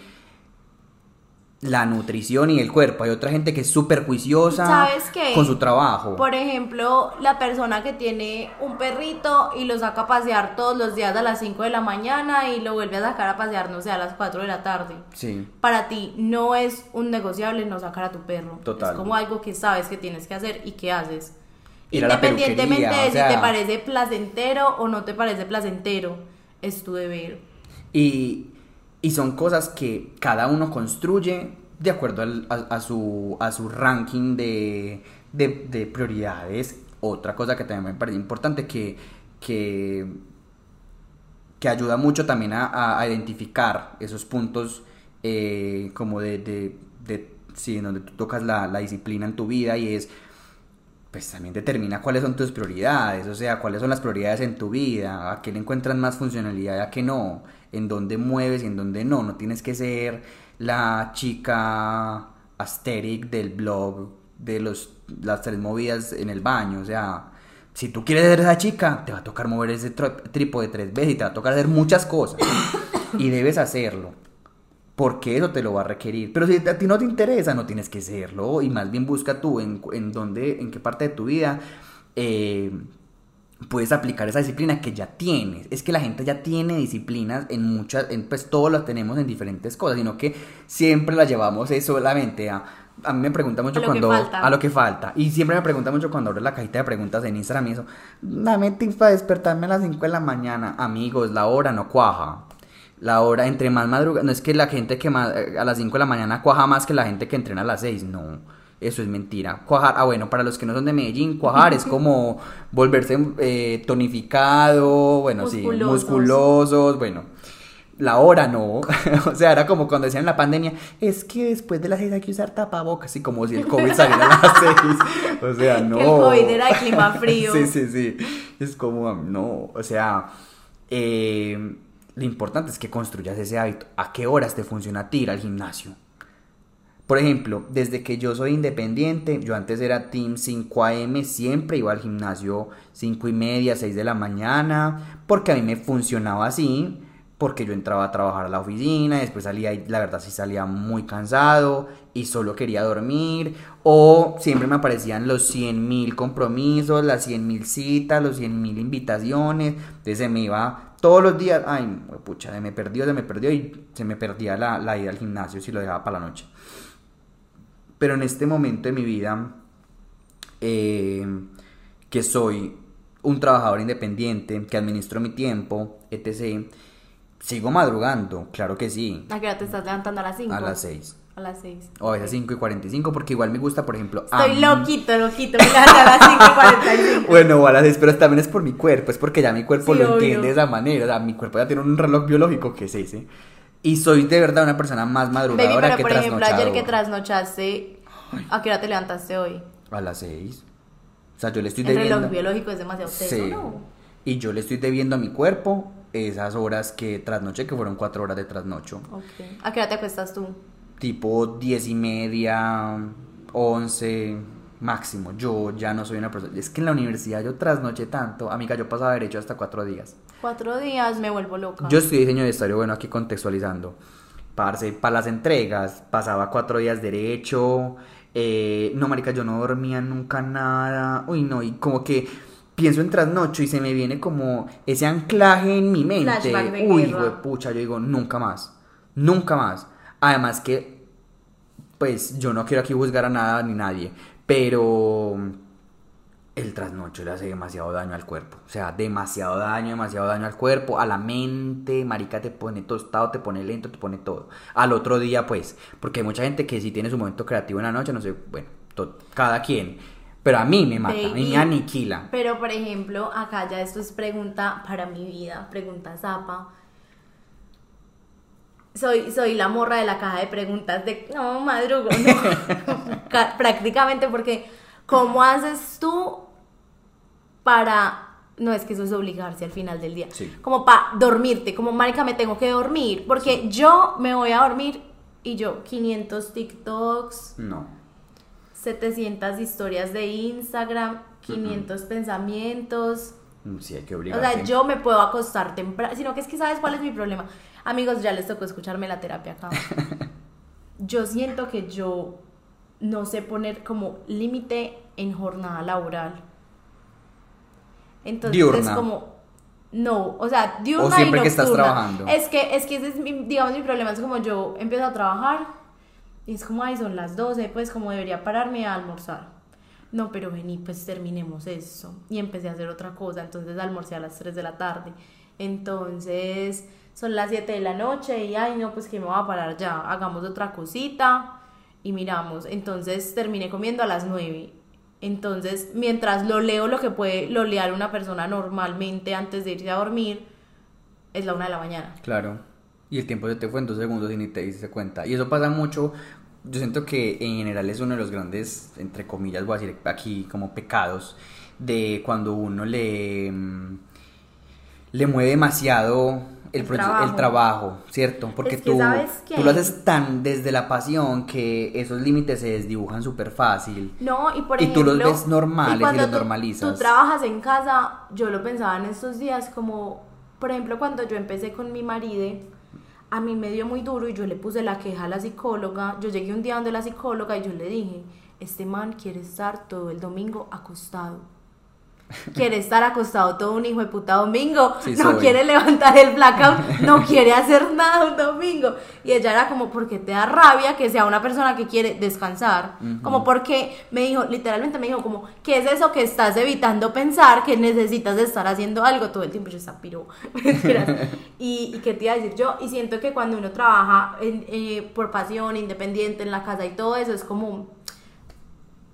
la nutrición y el cuerpo. Hay otra gente que es súper juiciosa ¿Sabes qué? con su trabajo. Por ejemplo, la persona que tiene un perrito y lo saca a pasear todos los días a las 5 de la mañana y lo vuelve a sacar a pasear, no sé, a las 4 de la tarde. Sí. Para ti no es un negociable no sacar a tu perro. Total. Es como algo que sabes que tienes que hacer y que haces. Ir a la Independientemente de o sea- si te parece placentero o no te parece placentero, es tu deber. Y, y son cosas que cada uno construye de acuerdo al- a, su, a su ranking de, de- de prioridades. Otra cosa que también me parece importante que, que, que ayuda mucho también a, a- identificar esos puntos eh, como de, de, de- sí, donde tú tocas la, la disciplina en tu vida y es pues también determina cuáles son tus prioridades, o sea, cuáles son las prioridades en tu vida, a qué le encuentras más funcionalidad y a qué no, en dónde mueves y en dónde no, no tienes que ser la chica asteric del blog de los, las tres movidas en el baño, o sea, si tú quieres ser esa chica, te va a tocar mover ese trípode tres veces y te va a tocar hacer muchas cosas. Y debes hacerlo porque eso te lo va a requerir. Pero si a ti no te interesa, no tienes que serlo. Y más bien busca tú en, en dónde, en qué parte de tu vida eh, puedes aplicar esa disciplina que ya tienes. Es que la gente ya tiene disciplinas en muchas, en, pues todos las tenemos en diferentes cosas, sino que siempre las llevamos es solamente a... A mí me pregunta mucho A cuando... A lo que falta. Y siempre me pregunta mucho cuando abro la cajita de preguntas en Instagram y eso. Dame tips para despertarme a las 5 de la mañana. Amigos, la hora no cuaja. La hora entre más madruga, no es que la gente que más, a las 5 de la mañana cuaja más que la gente que entrena a las 6, no, eso es mentira. Cuajar, ah bueno, para los que no son de Medellín, cuajar es como volverse eh, tonificado, bueno, sí, Musculosos. musculosos, bueno. La hora no, o sea, era como cuando decían en la pandemia, es que después de las 6 hay que usar tapabocas, y como si el COVID saliera a las 6, o sea, no. Que el COVID era de clima frío. sí, sí, sí, es como, no, o sea, eh, lo importante es que construyas ese hábito. ¿A qué horas te funciona a ti ir al gimnasio? Por ejemplo, desde que yo soy independiente, yo antes era Team 5 AM, siempre iba al gimnasio 5 y media, 6 de la mañana, porque a mí me funcionaba así, porque yo entraba a trabajar a la oficina, y después salía y la verdad sí salía muy cansado y solo quería dormir, o siempre me aparecían los 100 mil compromisos, las 100 mil citas, los 100 mil invitaciones, entonces se me iba todos los días, ay, pucha, se me perdió, se me perdió y se me perdía la, la ida al gimnasio si lo dejaba para la noche. Pero en este momento de mi vida, eh, que soy un trabajador independiente, que administro mi tiempo, etc., sigo madrugando, claro que sí, ¿A qué hora te estás levantando a las 5? a las 6. A las 6. O a veces 5 y 45, porque igual me gusta, por ejemplo... Estoy am- loquito, loquito. Me a las 5 y 45. Bueno, o a las 6, pero también es por mi cuerpo, es porque ya mi cuerpo Sí, lo obvio. entiende de esa manera, o sea, mi cuerpo ya tiene un reloj biológico que es ese. Y soy de verdad una persona más madrugadora Baby, pero que por ejemplo, ayer que trasnochaste, ¿a qué hora te levantaste hoy? A las 6. O sea, yo le estoy El debiendo... reloj biológico es demasiado teso, Sí. ¿no? Y yo le estoy debiendo a mi cuerpo esas horas que trasnoché, que fueron 4 horas de trasnocho. ¿A qué hora te acuestas tú? Tipo 10 y media, 11 máximo. Yo ya no soy una persona... Es que en la universidad yo trasnoché tanto. Amiga, yo pasaba derecho hasta 4 días. Cuatro días me vuelvo loca. Yo estudié diseño de historia, bueno, aquí contextualizando. Parce, para las entregas, pasaba cuatro días derecho. eh, no, marica, yo no dormía nunca nada. Uy, no, y como que pienso en trasnocho y se me viene como ese anclaje en mi mente. Flashback de Uy, hijo de pucha, yo digo, nunca más. Nunca más. Además que, pues, yo no quiero aquí juzgar a nada ni nadie, pero el trasnocho le hace demasiado daño al cuerpo. O sea, demasiado daño, demasiado daño al cuerpo, a la mente, marica, te pone tostado, te pone lento, te pone todo. Al otro día, pues, porque hay mucha gente que sí tiene su momento creativo en la noche, no sé, bueno, cada quien. Pero a mí me mata, a mí me aniquila. Pero, por ejemplo, acá ya esto es pregunta para mi vida, pregunta zapa. Soy, soy la morra de la caja de preguntas de, no, madrugo, no. Ca- Prácticamente porque, ¿cómo haces tú para... No es que eso es obligarse al final del día. Sí. Como para dormirte, como marica me tengo que dormir. Porque yo me voy a dormir Y yo, 500 TikToks, No. 700 historias de Instagram, 500 pensamientos. Mm, Sí, hay que O obligarse. sea, yo me puedo acostar temprano, sino que es que sabes cuál es mi problema. Amigos, ya les tocó escucharme la terapia acá. yo siento que yo no sé poner como límite en jornada laboral. Entonces Diurna. es como no, o sea, diurna O siempre y que estás trabajando. Es que es que ese es mi, digamos mi problema es como yo empiezo a trabajar y es como ay, son las 12, pues como debería pararme a almorzar. No, pero vení, pues terminemos eso. Y empecé a hacer otra cosa, entonces almorcé a las 3 de la tarde. Entonces son las 7 de la noche y ay, no, pues que me voy a parar ya, hagamos otra cosita y miramos. Entonces terminé comiendo a las 9. Entonces, mientras lo leo lo que puede lolear una persona normalmente antes de irse a dormir, es la 1 de la mañana. Claro. Y el tiempo se te fue en dos segundos y ni te diste cuenta. Y eso pasa mucho. Yo siento que en general es uno de los grandes, entre comillas, voy a decir aquí como pecados, de cuando uno le, mm, le mueve demasiado el, El trabajo. el trabajo, ¿cierto? Porque Es que, tú, tú lo haces tan desde la pasión que esos límites se desdibujan súper fácil. No, y por Y tú ejemplo... los ves normales y cuando los tú- normalizas. Tú trabajas en casa, yo lo pensaba en estos días como, por ejemplo, cuando yo empecé con mi marido, a mí me dio muy duro y yo le puse la queja a la psicóloga. Yo llegué un día donde la psicóloga y yo le dije, este man quiere estar todo el domingo acostado. Quiere estar acostado todo un hijo de puta domingo, Sí, no soy. quiere levantar el blackout, no quiere hacer nada un domingo. Y ella era como, porque te da rabia que sea una persona que quiere descansar? Como porque me dijo, literalmente me dijo como, ¿qué es eso que estás evitando pensar que necesitas estar haciendo algo todo el tiempo? Yo está piro, y, y qué te iba a decir yo, y siento que cuando uno trabaja en- eh, por pasión, independiente en la casa y todo eso, es como,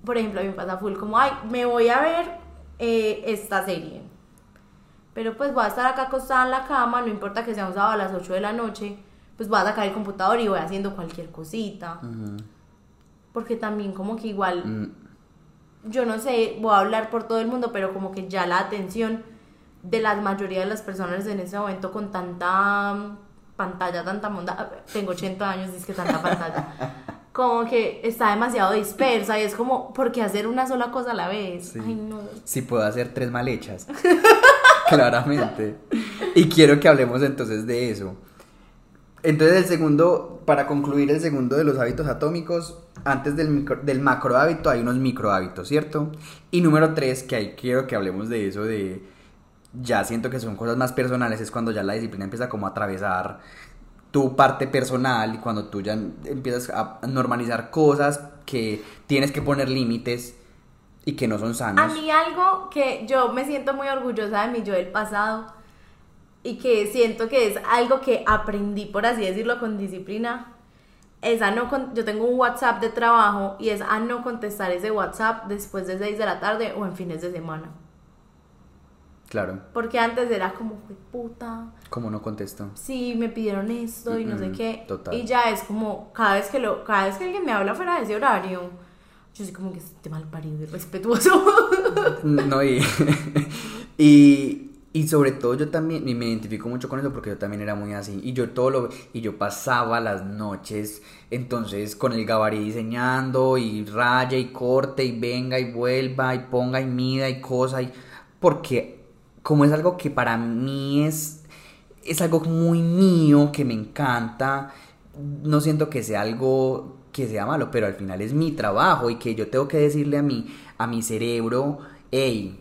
por ejemplo, a mí me pasa full como, ay, me voy a ver eh, esta serie. Pero pues voy a estar acá acostada en la cama, no importa que sea un sábado a las 8 de la noche, pues voy a sacar el computador y voy haciendo cualquier cosita. Porque también como que igual, Mm, yo no sé, voy a hablar por todo el mundo, pero como que ya la atención de la mayoría de las personas en ese momento con tanta pantalla, tanta monda, tengo 80 años, es que tanta pantalla, como que está demasiado dispersa y es como, ¿por qué hacer una sola cosa a la vez? Sí. Ay, no. Si puedo hacer tres mal hechas. Claramente. Y quiero que hablemos entonces de eso. Entonces el segundo, para concluir el segundo de los hábitos atómicos, antes del, micro- del macro hábito hay unos micro hábitos, ¿cierto? Y número tres, que ahí quiero que hablemos de eso, de ya siento que son cosas más personales, es cuando ya la disciplina empieza como a atravesar tu parte personal y cuando tú ya empiezas a normalizar cosas que tienes que poner límites y que no son sanos. A mí algo que yo me siento muy orgullosa de mi yo del pasado y que siento que es algo que aprendí, por así decirlo, con disciplina, es a no con- yo tengo un WhatsApp de trabajo y es a no contestar ese WhatsApp después de 6 de la tarde o en fines de semana. Claro, Porque antes era como, "Jue puta, como no contesto. sí, me pidieron esto y no sé qué. total. Y ya es como, cada vez que lo, cada vez que alguien me habla fuera de ese horario, yo soy como que este mal parido y respetuoso. No, y, y, y sobre todo yo también, y me identifico mucho con eso porque yo también era muy así. Y yo todo lo, y yo pasaba las noches, entonces con el gabarí diseñando, y raya, y corte, y venga, y vuelva, y ponga, y mida, y cosa, y porque como es algo que para mí es, es algo muy mío, que me encanta, no siento que sea algo que sea malo, pero al final es mi trabajo y que yo tengo que decirle a mi, a mi cerebro, hey,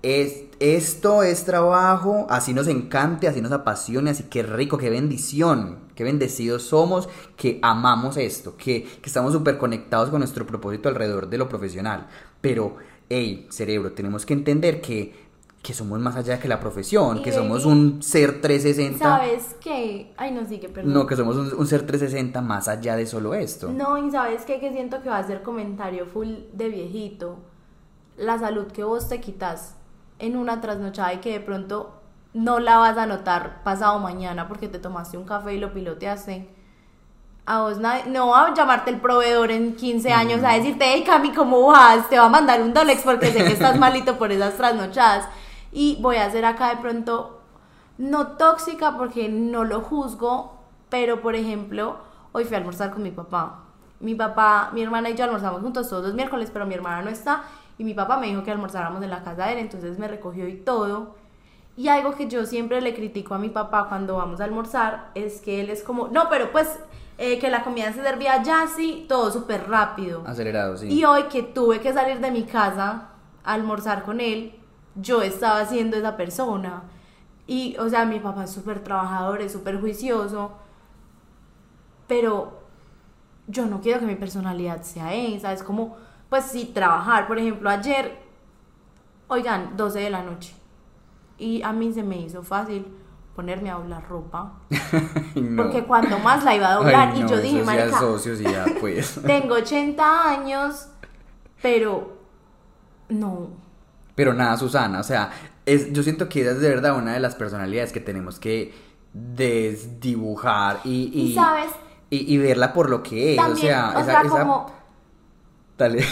es, esto es trabajo, así nos encante, así nos apasione, así que rico, qué bendición, qué bendecidos somos, que amamos esto, que, que estamos súper conectados con nuestro propósito alrededor de lo profesional. Pero, hey, cerebro, tenemos que entender que, que somos más allá que la profesión, Y que baby, somos un ser 360. ¿Sabes qué? Ay, no, sí, que perdón. No, que somos un, un ser 360 más allá de solo esto. No, y ¿sabes qué? Que siento que va a ser comentario full de viejito. La salud que vos te quitas en una trasnochada y que de pronto no la vas a notar pasado mañana porque te tomaste un café y lo piloteaste. A vos nadie, no va a llamarte el proveedor en 15 años a decirte, hey Cami, ¿cómo vas? Te va a mandar un Dolex porque sé que estás malito por esas trasnochadas. Y voy a ser acá de pronto, no tóxica porque no lo juzgo, pero por ejemplo, hoy fui a almorzar con mi papá. Mi papá, mi hermana y yo almorzamos juntos todos los miércoles, pero mi hermana no está y mi papá me dijo que almorzáramos en la casa de él, entonces me recogió y todo. Y algo que yo siempre le critico a mi papá cuando vamos a almorzar es que él es como, no, pero pues eh, que la comida se servía ya así, todo súper rápido. Acelerado, sí. Y hoy que tuve que salir de mi casa a almorzar con él, yo estaba siendo esa persona. Y, o sea, mi papá es súper trabajador, es súper juicioso, pero yo no quiero que mi personalidad sea esa. Es como, pues sí, trabajar. Por ejemplo, ayer, oigan, 12 de la noche. Y a mí se me hizo fácil ponerme a doblar ropa. No. Porque cuando más la iba a doblar, Ay, y yo dije, marica, pues. tengo 80 años, pero no. Pero nada, Susana, o sea, es, yo siento que esa es de verdad una de las personalidades que tenemos que desdibujar y, y, Y sabes, y- y verla por lo que es. también, o sea, o esa- sea, esa- como, Dale.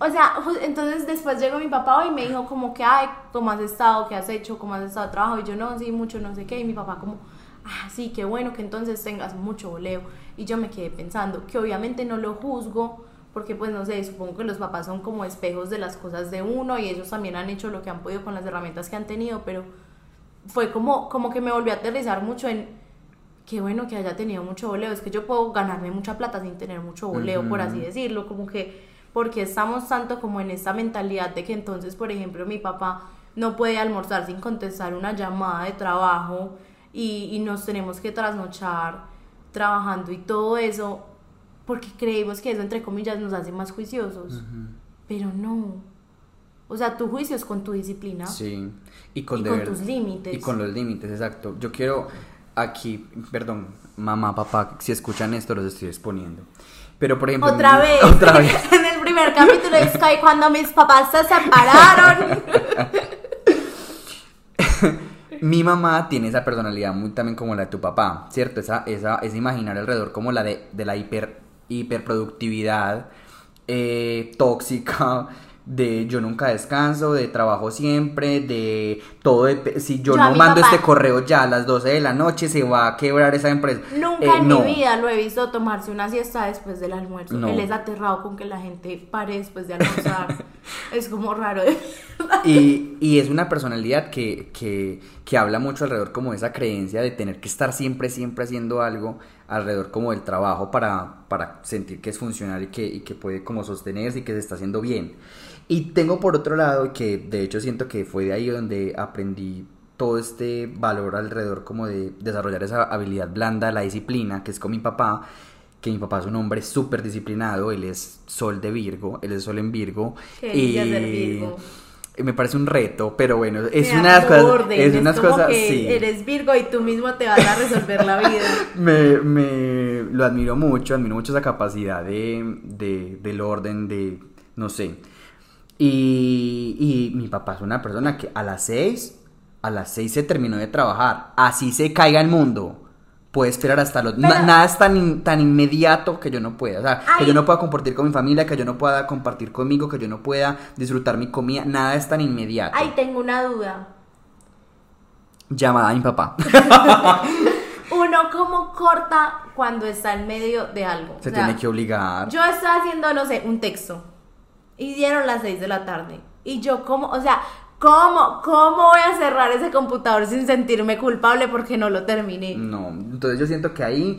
o sea, entonces después llegó mi papá y me dijo como que, ay, ¿cómo has estado? ¿Qué has hecho? ¿Cómo has estado de trabajo? Y yo, no, sí, mucho, no sé qué. Y mi papá como, ah, sí, qué bueno que entonces tengas mucho voleo. Y yo me quedé pensando que obviamente no lo juzgo, porque pues no sé, supongo que los papás son como espejos de las cosas de uno y ellos también han hecho lo que han podido con las herramientas que han tenido, pero fue como, como que me volvió a aterrizar mucho en qué bueno que haya tenido mucho voleo. Es que yo puedo ganarme mucha plata sin tener mucho voleo, por así decirlo. Como que, porque estamos tanto como en esta mentalidad de que entonces, por ejemplo, mi papá no puede almorzar sin contestar una llamada de trabajo y, y nos tenemos que trasnochar trabajando y todo eso, porque creemos que eso, entre comillas, nos hace más juiciosos. Pero no. O sea, tu juicio es con tu disciplina. Sí. Y con, Y de con tus límites. Y con los límites, exacto. Yo quiero aquí, perdón, mamá, papá, si escuchan esto, los estoy exponiendo. Pero por ejemplo. Otra mi- vez. Otra vez. en el primer capítulo es que cuando mis papás se separaron. Mi mamá tiene esa personalidad muy también como la de tu papá, ¿cierto? Esa, esa, ese imaginar alrededor como la de, de la hiper, hiperproductividad eh, tóxica, de yo nunca descanso, de trabajo siempre, de todo, de, si yo, no mando papá- este correo ya a las 12 de la noche, se va a quebrar esa empresa. Nunca Eh, en no. mi vida lo he visto tomarse una siesta después del almuerzo. No. Él es aterrado con que la gente pare después de almorzar. es como raro. Y, y es una personalidad que, que, que habla mucho alrededor como de esa creencia de tener que estar siempre, siempre haciendo algo alrededor como del trabajo para, para sentir que es funcional y que, y que puede como sostenerse y que se está haciendo bien. Y tengo por otro lado que de hecho siento que fue de ahí donde aprendí todo este valor alrededor como de desarrollar esa habilidad blanda, la disciplina, que es con mi papá, que mi papá es un hombre súper disciplinado, él es sol de Virgo, él es sol en Virgo. Qué delicia ser Virgo. Y me parece un reto, pero bueno, es Me da una de las como cosas, orden, es unas como cosas, que sí. Eres Virgo y tú mismo te vas a resolver la vida. Me, me lo admiro mucho, admiro mucho esa capacidad de, de- del orden, de, no sé. Y, y mi papá es una persona que a las seis, a las seis se terminó de trabajar, así se caiga el mundo. Puede esperar hasta los... na- Pero- nada es tan, in- tan inmediato que yo no pueda. O sea, que yo no pueda compartir con mi familia, que yo no pueda compartir conmigo, que yo no pueda disfrutar mi comida. Nada es tan inmediato. Ay, tengo una duda. Llamada a mi papá. Uno como corta cuando está en medio de algo. Se O sea, tiene que obligar. Yo estaba haciendo, no sé, un texto. Y dieron las 6 de la tarde. Y yo como, o sea, ¿cómo, cómo voy a cerrar ese computador sin sentirme culpable porque no lo terminé? No, entonces yo siento que ahí,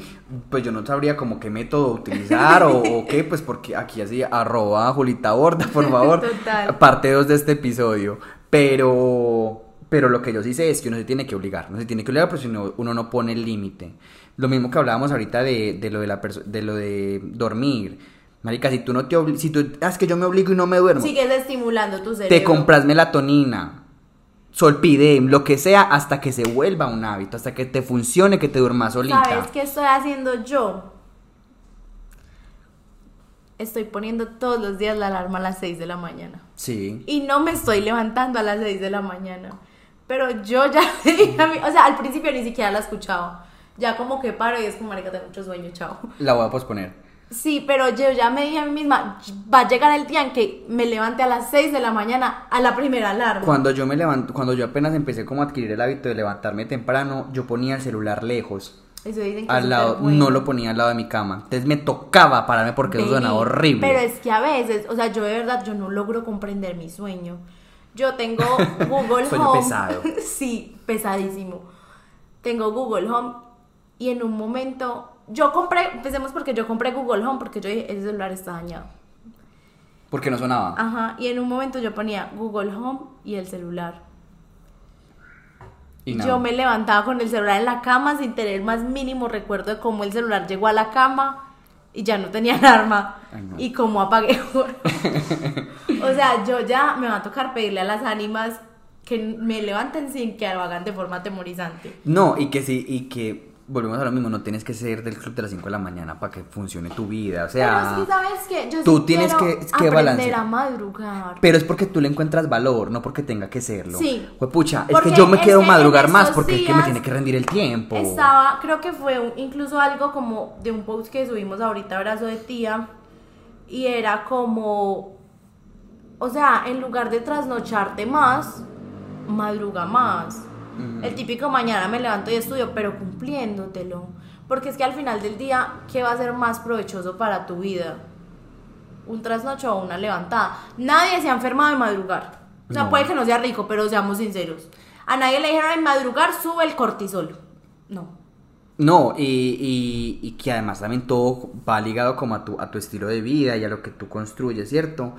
pues yo no sabría como qué método utilizar o, o qué, pues porque aquí así, arroba Julita Borda, por favor, Total. parte 2 de este episodio, pero, pero lo que yo sí sé es que uno se tiene que obligar, no se tiene que obligar, pero si no, uno no pone el límite. Lo mismo que hablábamos ahorita de, de lo de la de lo de dormir. Marica, si tú no te obligas, si tú, ah, es que yo me obligo y no me duermo, Sigues estimulando tu cerebro. te compras melatonina, solpidem, lo que sea, hasta que se vuelva un hábito, hasta que te funcione, que te duermas solita. ¿Sabes qué estoy haciendo yo? Estoy poniendo todos los días la alarma a las 6 de la mañana. Sí. Y no me estoy levantando a las 6 de la mañana. Pero yo ya le dije a mí- o sea, al principio ni siquiera la escuchaba. Ya como que paro y es como, marica, tengo mucho sueño, chao. La voy a posponer. Sí, pero yo ya me dije a mí misma, va a llegar el día en que me levante a las 6 de la mañana a la primera alarma. Cuando yo me levanto, cuando yo apenas empecé como a adquirir el hábito de levantarme temprano, yo ponía el celular lejos. Eso dicen que al lado, no lo ponía al lado de mi cama. Entonces me tocaba pararme porque eso Vení, suena horrible. Pero es que a veces, o sea, yo de verdad, yo no logro comprender mi sueño. Yo tengo Google Sueño Home. pesado. sí, pesadísimo. Tengo Google Home y en un momento, yo compré, empecemos porque yo compré Google Home porque yo dije, ese celular está dañado. Porque no sonaba. Ajá, y en un momento yo ponía Google Home y el celular. y no. Yo me levantaba con el celular en la cama sin tener el más mínimo recuerdo de cómo el celular llegó a la cama y ya no tenía alarma Ay, no. y cómo apagué. o sea, yo ya me va a tocar pedirle a las ánimas que me levanten sin que lo hagan de forma atemorizante. No, y que sí, y que volvemos a lo mismo, no tienes que ser del club de las 5 de la mañana para que funcione tu vida. O sea, Pero es que, ¿sabes qué? Yo tú sí tienes que- que balancear. a madrugar. Pero es porque tú le encuentras valor, no porque tenga que serlo. Sí. pucha, es que yo me quiero que madrugar más porque es que me tiene que rendir el tiempo. Estaba, creo que fue un- incluso algo como de un post que subimos ahorita, abrazo de tía, y era como, o sea, en lugar de trasnocharte más, madruga más. El típico mañana me levanto y estudio, pero cumpliéndotelo. Porque es que al final del día, ¿qué va a ser más provechoso para tu vida? ¿Un trasnocho o una levantada? Nadie se ha enfermado de madrugar. O sea, No. puede que no sea rico, pero seamos sinceros. A nadie le dijeron en madrugar sube el cortisol. No. No, y, y, y que además también todo va ligado como a tu, a tu estilo de vida y a lo que tú construyes, ¿cierto?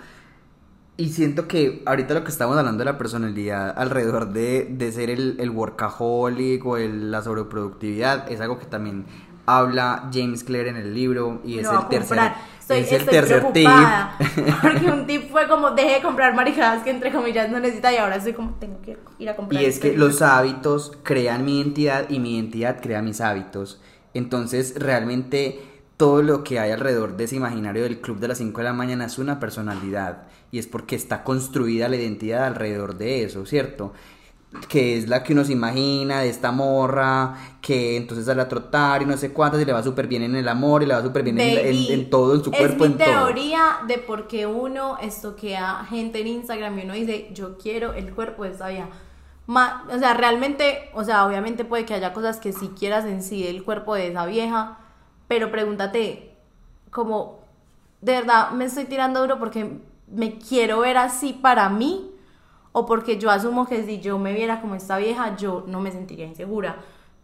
Y siento que ahorita lo que estamos hablando de la personalidad alrededor de, de ser el, el workaholic o el- la sobreproductividad es algo que también habla James Clear en el libro y es el tercer. Estoy, es el tercer tip. Porque un tip fue como, deje de comprar maricadas que entre comillas no necesita y ahora estoy como, tengo que ir a comprar. Y es que este. los hábitos crean mi identidad y mi identidad crea mis hábitos. Entonces, realmente todo lo que hay alrededor de ese imaginario del club de las 5 de la mañana es una personalidad. Y es porque está construida la identidad alrededor de eso, ¿cierto? Que es la que uno se imagina de esta morra, que entonces sale a trotar y no sé cuántas, y le va súper bien en el amor, y le va súper bien en, en- Baby, en todo, en su cuerpo, es en mi todo. teoría de por qué uno estoquea gente en Instagram y uno dice, yo quiero el cuerpo de esa vieja. Ma- o sea, realmente, o sea, obviamente puede que haya cosas que si quieras en sí del cuerpo de esa vieja, pero pregúntate, como, de verdad me estoy tirando duro porque me quiero ver así para mí o porque yo asumo que si yo me viera como esta vieja, yo no me sentiría insegura.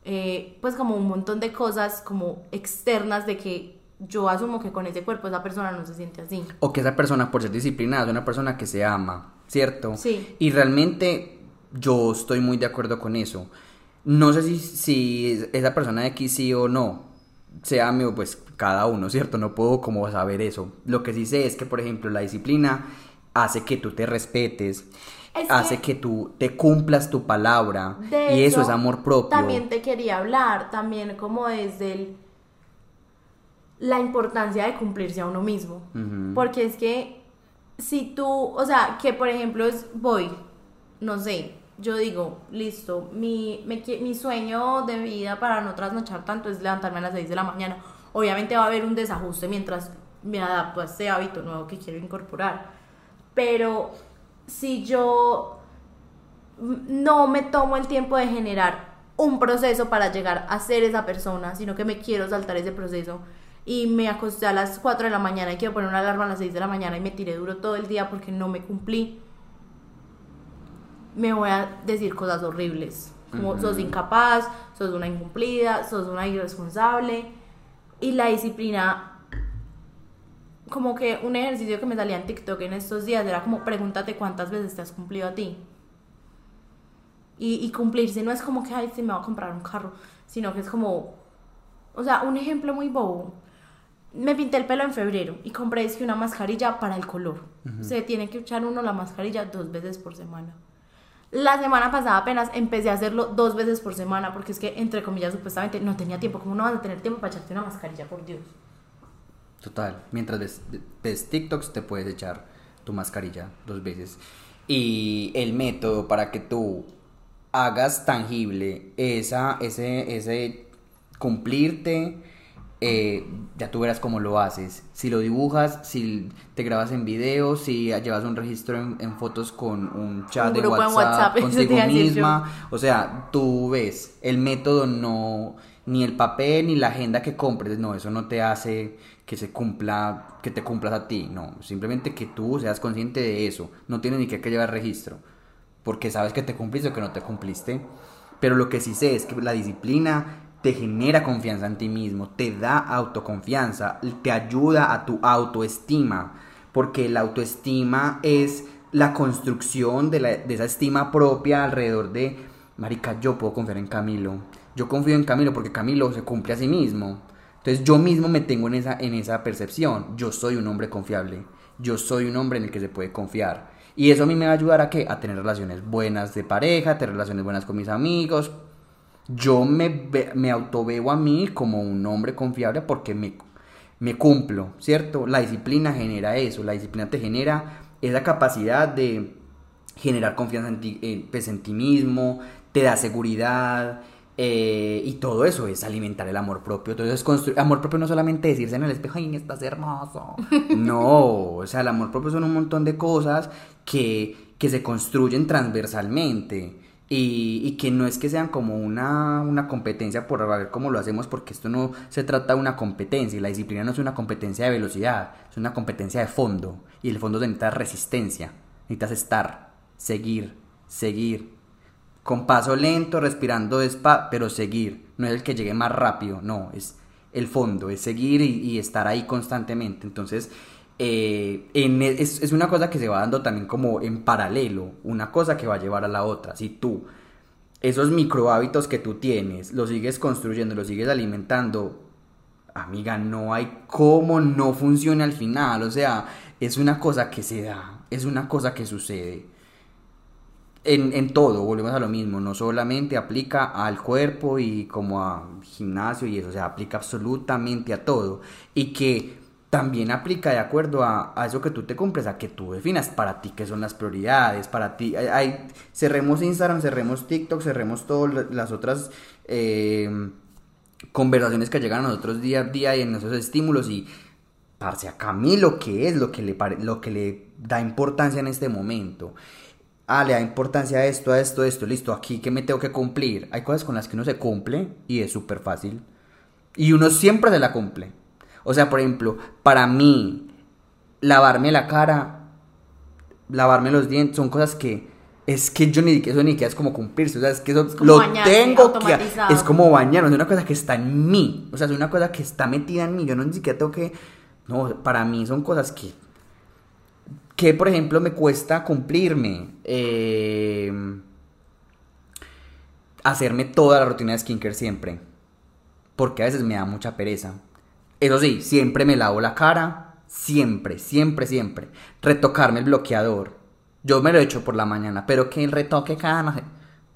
Eh, pues como un montón de cosas como externas de que yo asumo que con ese cuerpo esa persona no se siente así. O que esa persona, por ser disciplinada, es una persona que se ama, ¿cierto? Sí. Y realmente yo estoy muy de acuerdo con eso. No sé si, si esa persona de aquí sí o no, sea amigo, pues cada uno, ¿cierto? No puedo como saber eso. Lo que sí sé es que, por ejemplo, la disciplina hace que tú te respetes, Es hace que- que tú te cumplas tu palabra y eso es amor propio. También te quería hablar, también como desde el- la importancia de cumplirse a uno mismo. Porque es que si tú, o sea, que por ejemplo es, voy, no sé, yo digo, listo, mi, mi sueño de vida para no trasnochar tanto es levantarme a las 6 de la mañana. Obviamente va a haber un desajuste mientras me adapto a este hábito nuevo que quiero incorporar. Pero si yo no me tomo el tiempo de generar un proceso para llegar a ser esa persona, sino que me quiero saltar ese proceso y me acosté a las 4 de la mañana y quiero poner una alarma a las 6 de la mañana y me tiré duro todo el día porque no me cumplí, me voy a decir cosas horribles. Como Ujú. sos incapaz, sos una incumplida, sos una irresponsable. Y la disciplina como que un ejercicio que me salía en TikTok en estos días era como pregúntate cuántas veces te has cumplido a ti. Y, y cumplirse no es como que, ay, sí, me voy a comprar un carro, sino que es como, o sea, un ejemplo muy bobo. Me pinté el pelo en febrero y compré es que una mascarilla para el color. Se tiene que echar uno la mascarilla dos veces por semana. La semana pasada apenas empecé a hacerlo dos veces por semana porque es que, entre comillas, supuestamente no tenía tiempo. ¿Cómo no vas a tener tiempo para echarte una mascarilla, por Dios? Total, mientras ves, ves TikToks te puedes echar tu mascarilla dos veces. Y el método para que tú hagas tangible esa, ese, ese cumplirte, eh, ya tú verás cómo lo haces. Si lo dibujas, si te grabas en video, si llevas un registro en, en fotos con un chat Un de WhatsApp, WhatsApp, yo. misma. O sea, tú ves, el método no, ni el papel, ni la agenda que compres, no, eso no te hace que se cumpla, que te cumplas a ti, no, simplemente que tú seas consciente de eso, no tienes ni que, que llevar registro, porque sabes que te cumpliste o que no te cumpliste, pero lo que sí sé es que la disciplina te genera confianza en ti mismo, te da autoconfianza, te ayuda a tu autoestima, porque la autoestima es la construcción de, la, de esa estima propia alrededor de, marica, yo puedo confiar en Camilo, yo confío en Camilo porque Camilo se cumple a sí mismo. Entonces yo mismo me tengo en esa, en esa percepción, yo soy un hombre confiable, yo soy un hombre en el que se puede confiar. Y eso a mí me va a ayudar a, ¿qué? a tener relaciones buenas de pareja, tener relaciones buenas con mis amigos, yo me, me autoveo a mí como un hombre confiable porque me, me cumplo, ¿cierto? La disciplina genera eso, la disciplina te genera esa capacidad de generar confianza en ti, eh, pues, en ti mismo, te da seguridad, eh, y todo eso es alimentar el amor propio. Todo eso es construir. Amor propio no solamente decirse en el espejo, ¡ay, estás hermoso! No, o sea, el amor propio son un montón de cosas que, que se construyen transversalmente. Y, que no es que sean como una, una competencia por ver cómo lo hacemos, porque esto no se trata de una competencia, y la disciplina no es una competencia de velocidad, es una competencia de fondo, y el fondo necesita resistencia, necesitas estar, seguir, seguir, con paso lento, respirando despacio, pero seguir, no es el que llegue más rápido, no, es el fondo, es seguir y, y estar ahí constantemente, entonces eh, e, es, una cosa que se va dando también como en paralelo, una cosa que va a llevar a la otra. Si tú esos micro hábitos que tú tienes, los sigues construyendo, los sigues alimentando, amiga, no hay cómo no funcione al final. O sea, es una cosa que se da, es una cosa que sucede. En, todo, volvemos a lo mismo, no solamente aplica al cuerpo y como a gimnasio y eso, o sea, aplica absolutamente a todo. Y que también aplica de acuerdo a, eso que tú te cumples, a que tú definas para ti qué son las prioridades, para ti, hay, cerremos Instagram, cerremos TikTok, cerremos todas las otras eh, conversaciones que llegan a nosotros día a día y en esos estímulos y parce a Camilo qué es lo que le lo que le da importancia en este momento. Ah, le da importancia a esto, a esto, a esto, listo, aquí que me tengo que cumplir. Hay cosas con las que uno se cumple y es súper fácil. Y uno siempre se la cumple. O sea, por ejemplo, para mí, lavarme la cara, lavarme los dientes, son cosas que es que yo ni eso ni que es como cumplirse, o sea, es que eso lo tengo que es como bañar, es una cosa que está en mí, o sea, es una cosa que está metida en mí, yo no ni siquiera tengo que no, para mí son cosas que que por ejemplo me cuesta cumplirme eh, hacerme toda la rutina de skincare siempre, porque a veces me da mucha pereza. Eso sí, siempre me lavo la cara, siempre, siempre, siempre. Retocarme el bloqueador. Yo me lo he hecho por la mañana, pero que el retoque cada no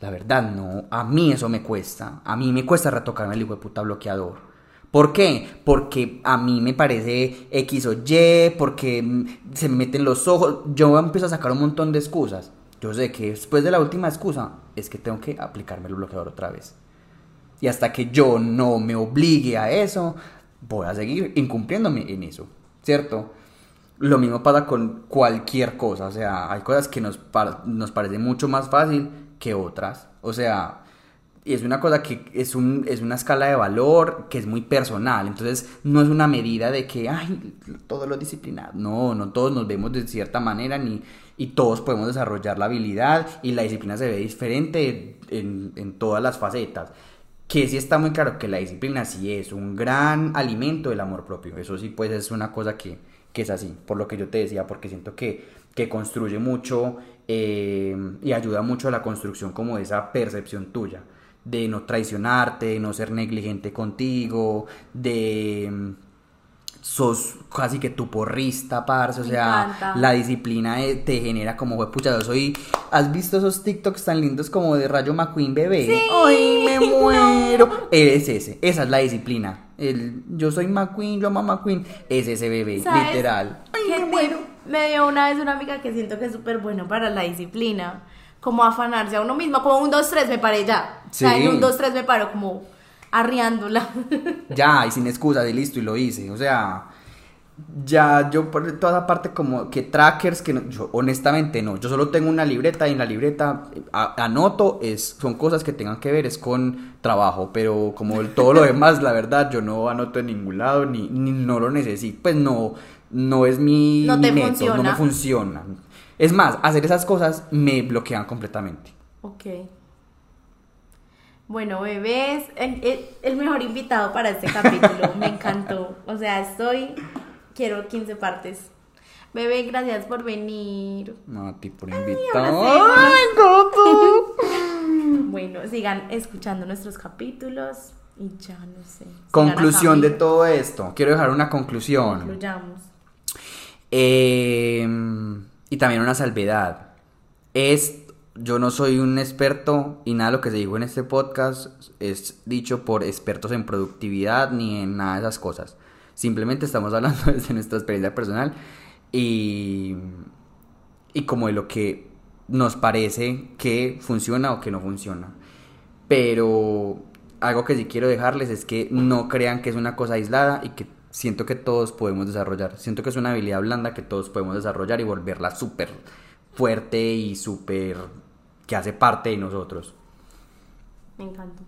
La verdad, no. A mí eso me cuesta. A mí me cuesta retocarme el hijo de puta bloqueador. ¿Por qué? Porque a mí me parece X o Y, porque se me meten los ojos. Yo empiezo a sacar un montón de excusas. Yo sé que después de la última excusa es que tengo que aplicarme el bloqueador otra vez. Y hasta que yo no me obligue a eso, voy a seguir incumpliéndome en eso, ¿cierto? Lo mismo pasa con cualquier cosa, o sea, hay cosas que nos, nos parece mucho más fácil que otras, o sea, es una cosa que es, un, es una escala de valor que es muy personal, entonces no es una medida de que, ay, todo lo disciplinado, no, no todos nos vemos de cierta manera ni, y todos podemos desarrollar la habilidad y la disciplina se ve diferente en, en todas las facetas que sí está muy claro que la disciplina sí es un gran alimento del amor propio. Eso sí, pues es una cosa que, es así, por lo que yo te decía, porque siento que, que construye mucho eh, y ayuda mucho a la construcción como de esa percepción tuya, de no traicionarte, de no ser negligente contigo, de sos casi que tu porrista, parce, o sea, la disciplina te genera como, pucha, yo soy, ¿has visto esos TikToks tan lindos como de Rayo McQueen bebé? Sí. ¡Ay, me muero! Eres ese, esa es la disciplina. El, yo soy McQueen, yo amo McQueen, es ese bebé, literal. ¡Ay, me muero! Me dio una vez una amiga que siento que es súper bueno para la disciplina, como afanarse a uno mismo, como un 2, 3 me paré ya. O sea, en un 2, 3 me paro como arriándola. Ya, y sin excusa, de listo, y lo hice. O sea, ya yo por toda esa parte como que trackers que no- yo honestamente no, yo solo tengo una libreta y en la libreta eh, a- anoto es son cosas que tengan que ver es con trabajo, pero como el- todo lo demás la verdad yo no anoto en ningún lado ni, ni no lo necesito, pues no no es mi, No mi te método, no funciona. me funciona. Es más, hacer esas cosas me bloquean completamente. Ok. Bueno, bebés, el, el- el mejor invitado para este capítulo. Me encantó. O sea, estoy. Quiero 15 partes. Bebé, gracias por venir. No, a ti por invitar. Ay. Bueno, sigan escuchando nuestros capítulos y ya no sé. Conclusión de todo esto. Quiero dejar una conclusión. Concluyamos. Eh, y también una salvedad. Es, yo no soy un experto y nada de lo que se dijo en este podcast es dicho por expertos en productividad ni en nada de esas cosas. Simplemente estamos hablando desde nuestra experiencia personal y, y como de lo que nos parece que funciona o que no funciona. Pero algo que sí quiero dejarles es que no crean que es una cosa aislada y que siento que todos podemos desarrollar. Siento que es una habilidad blanda que todos podemos desarrollar y volverla súper fuerte y súper que hace parte de nosotros. Me encantó.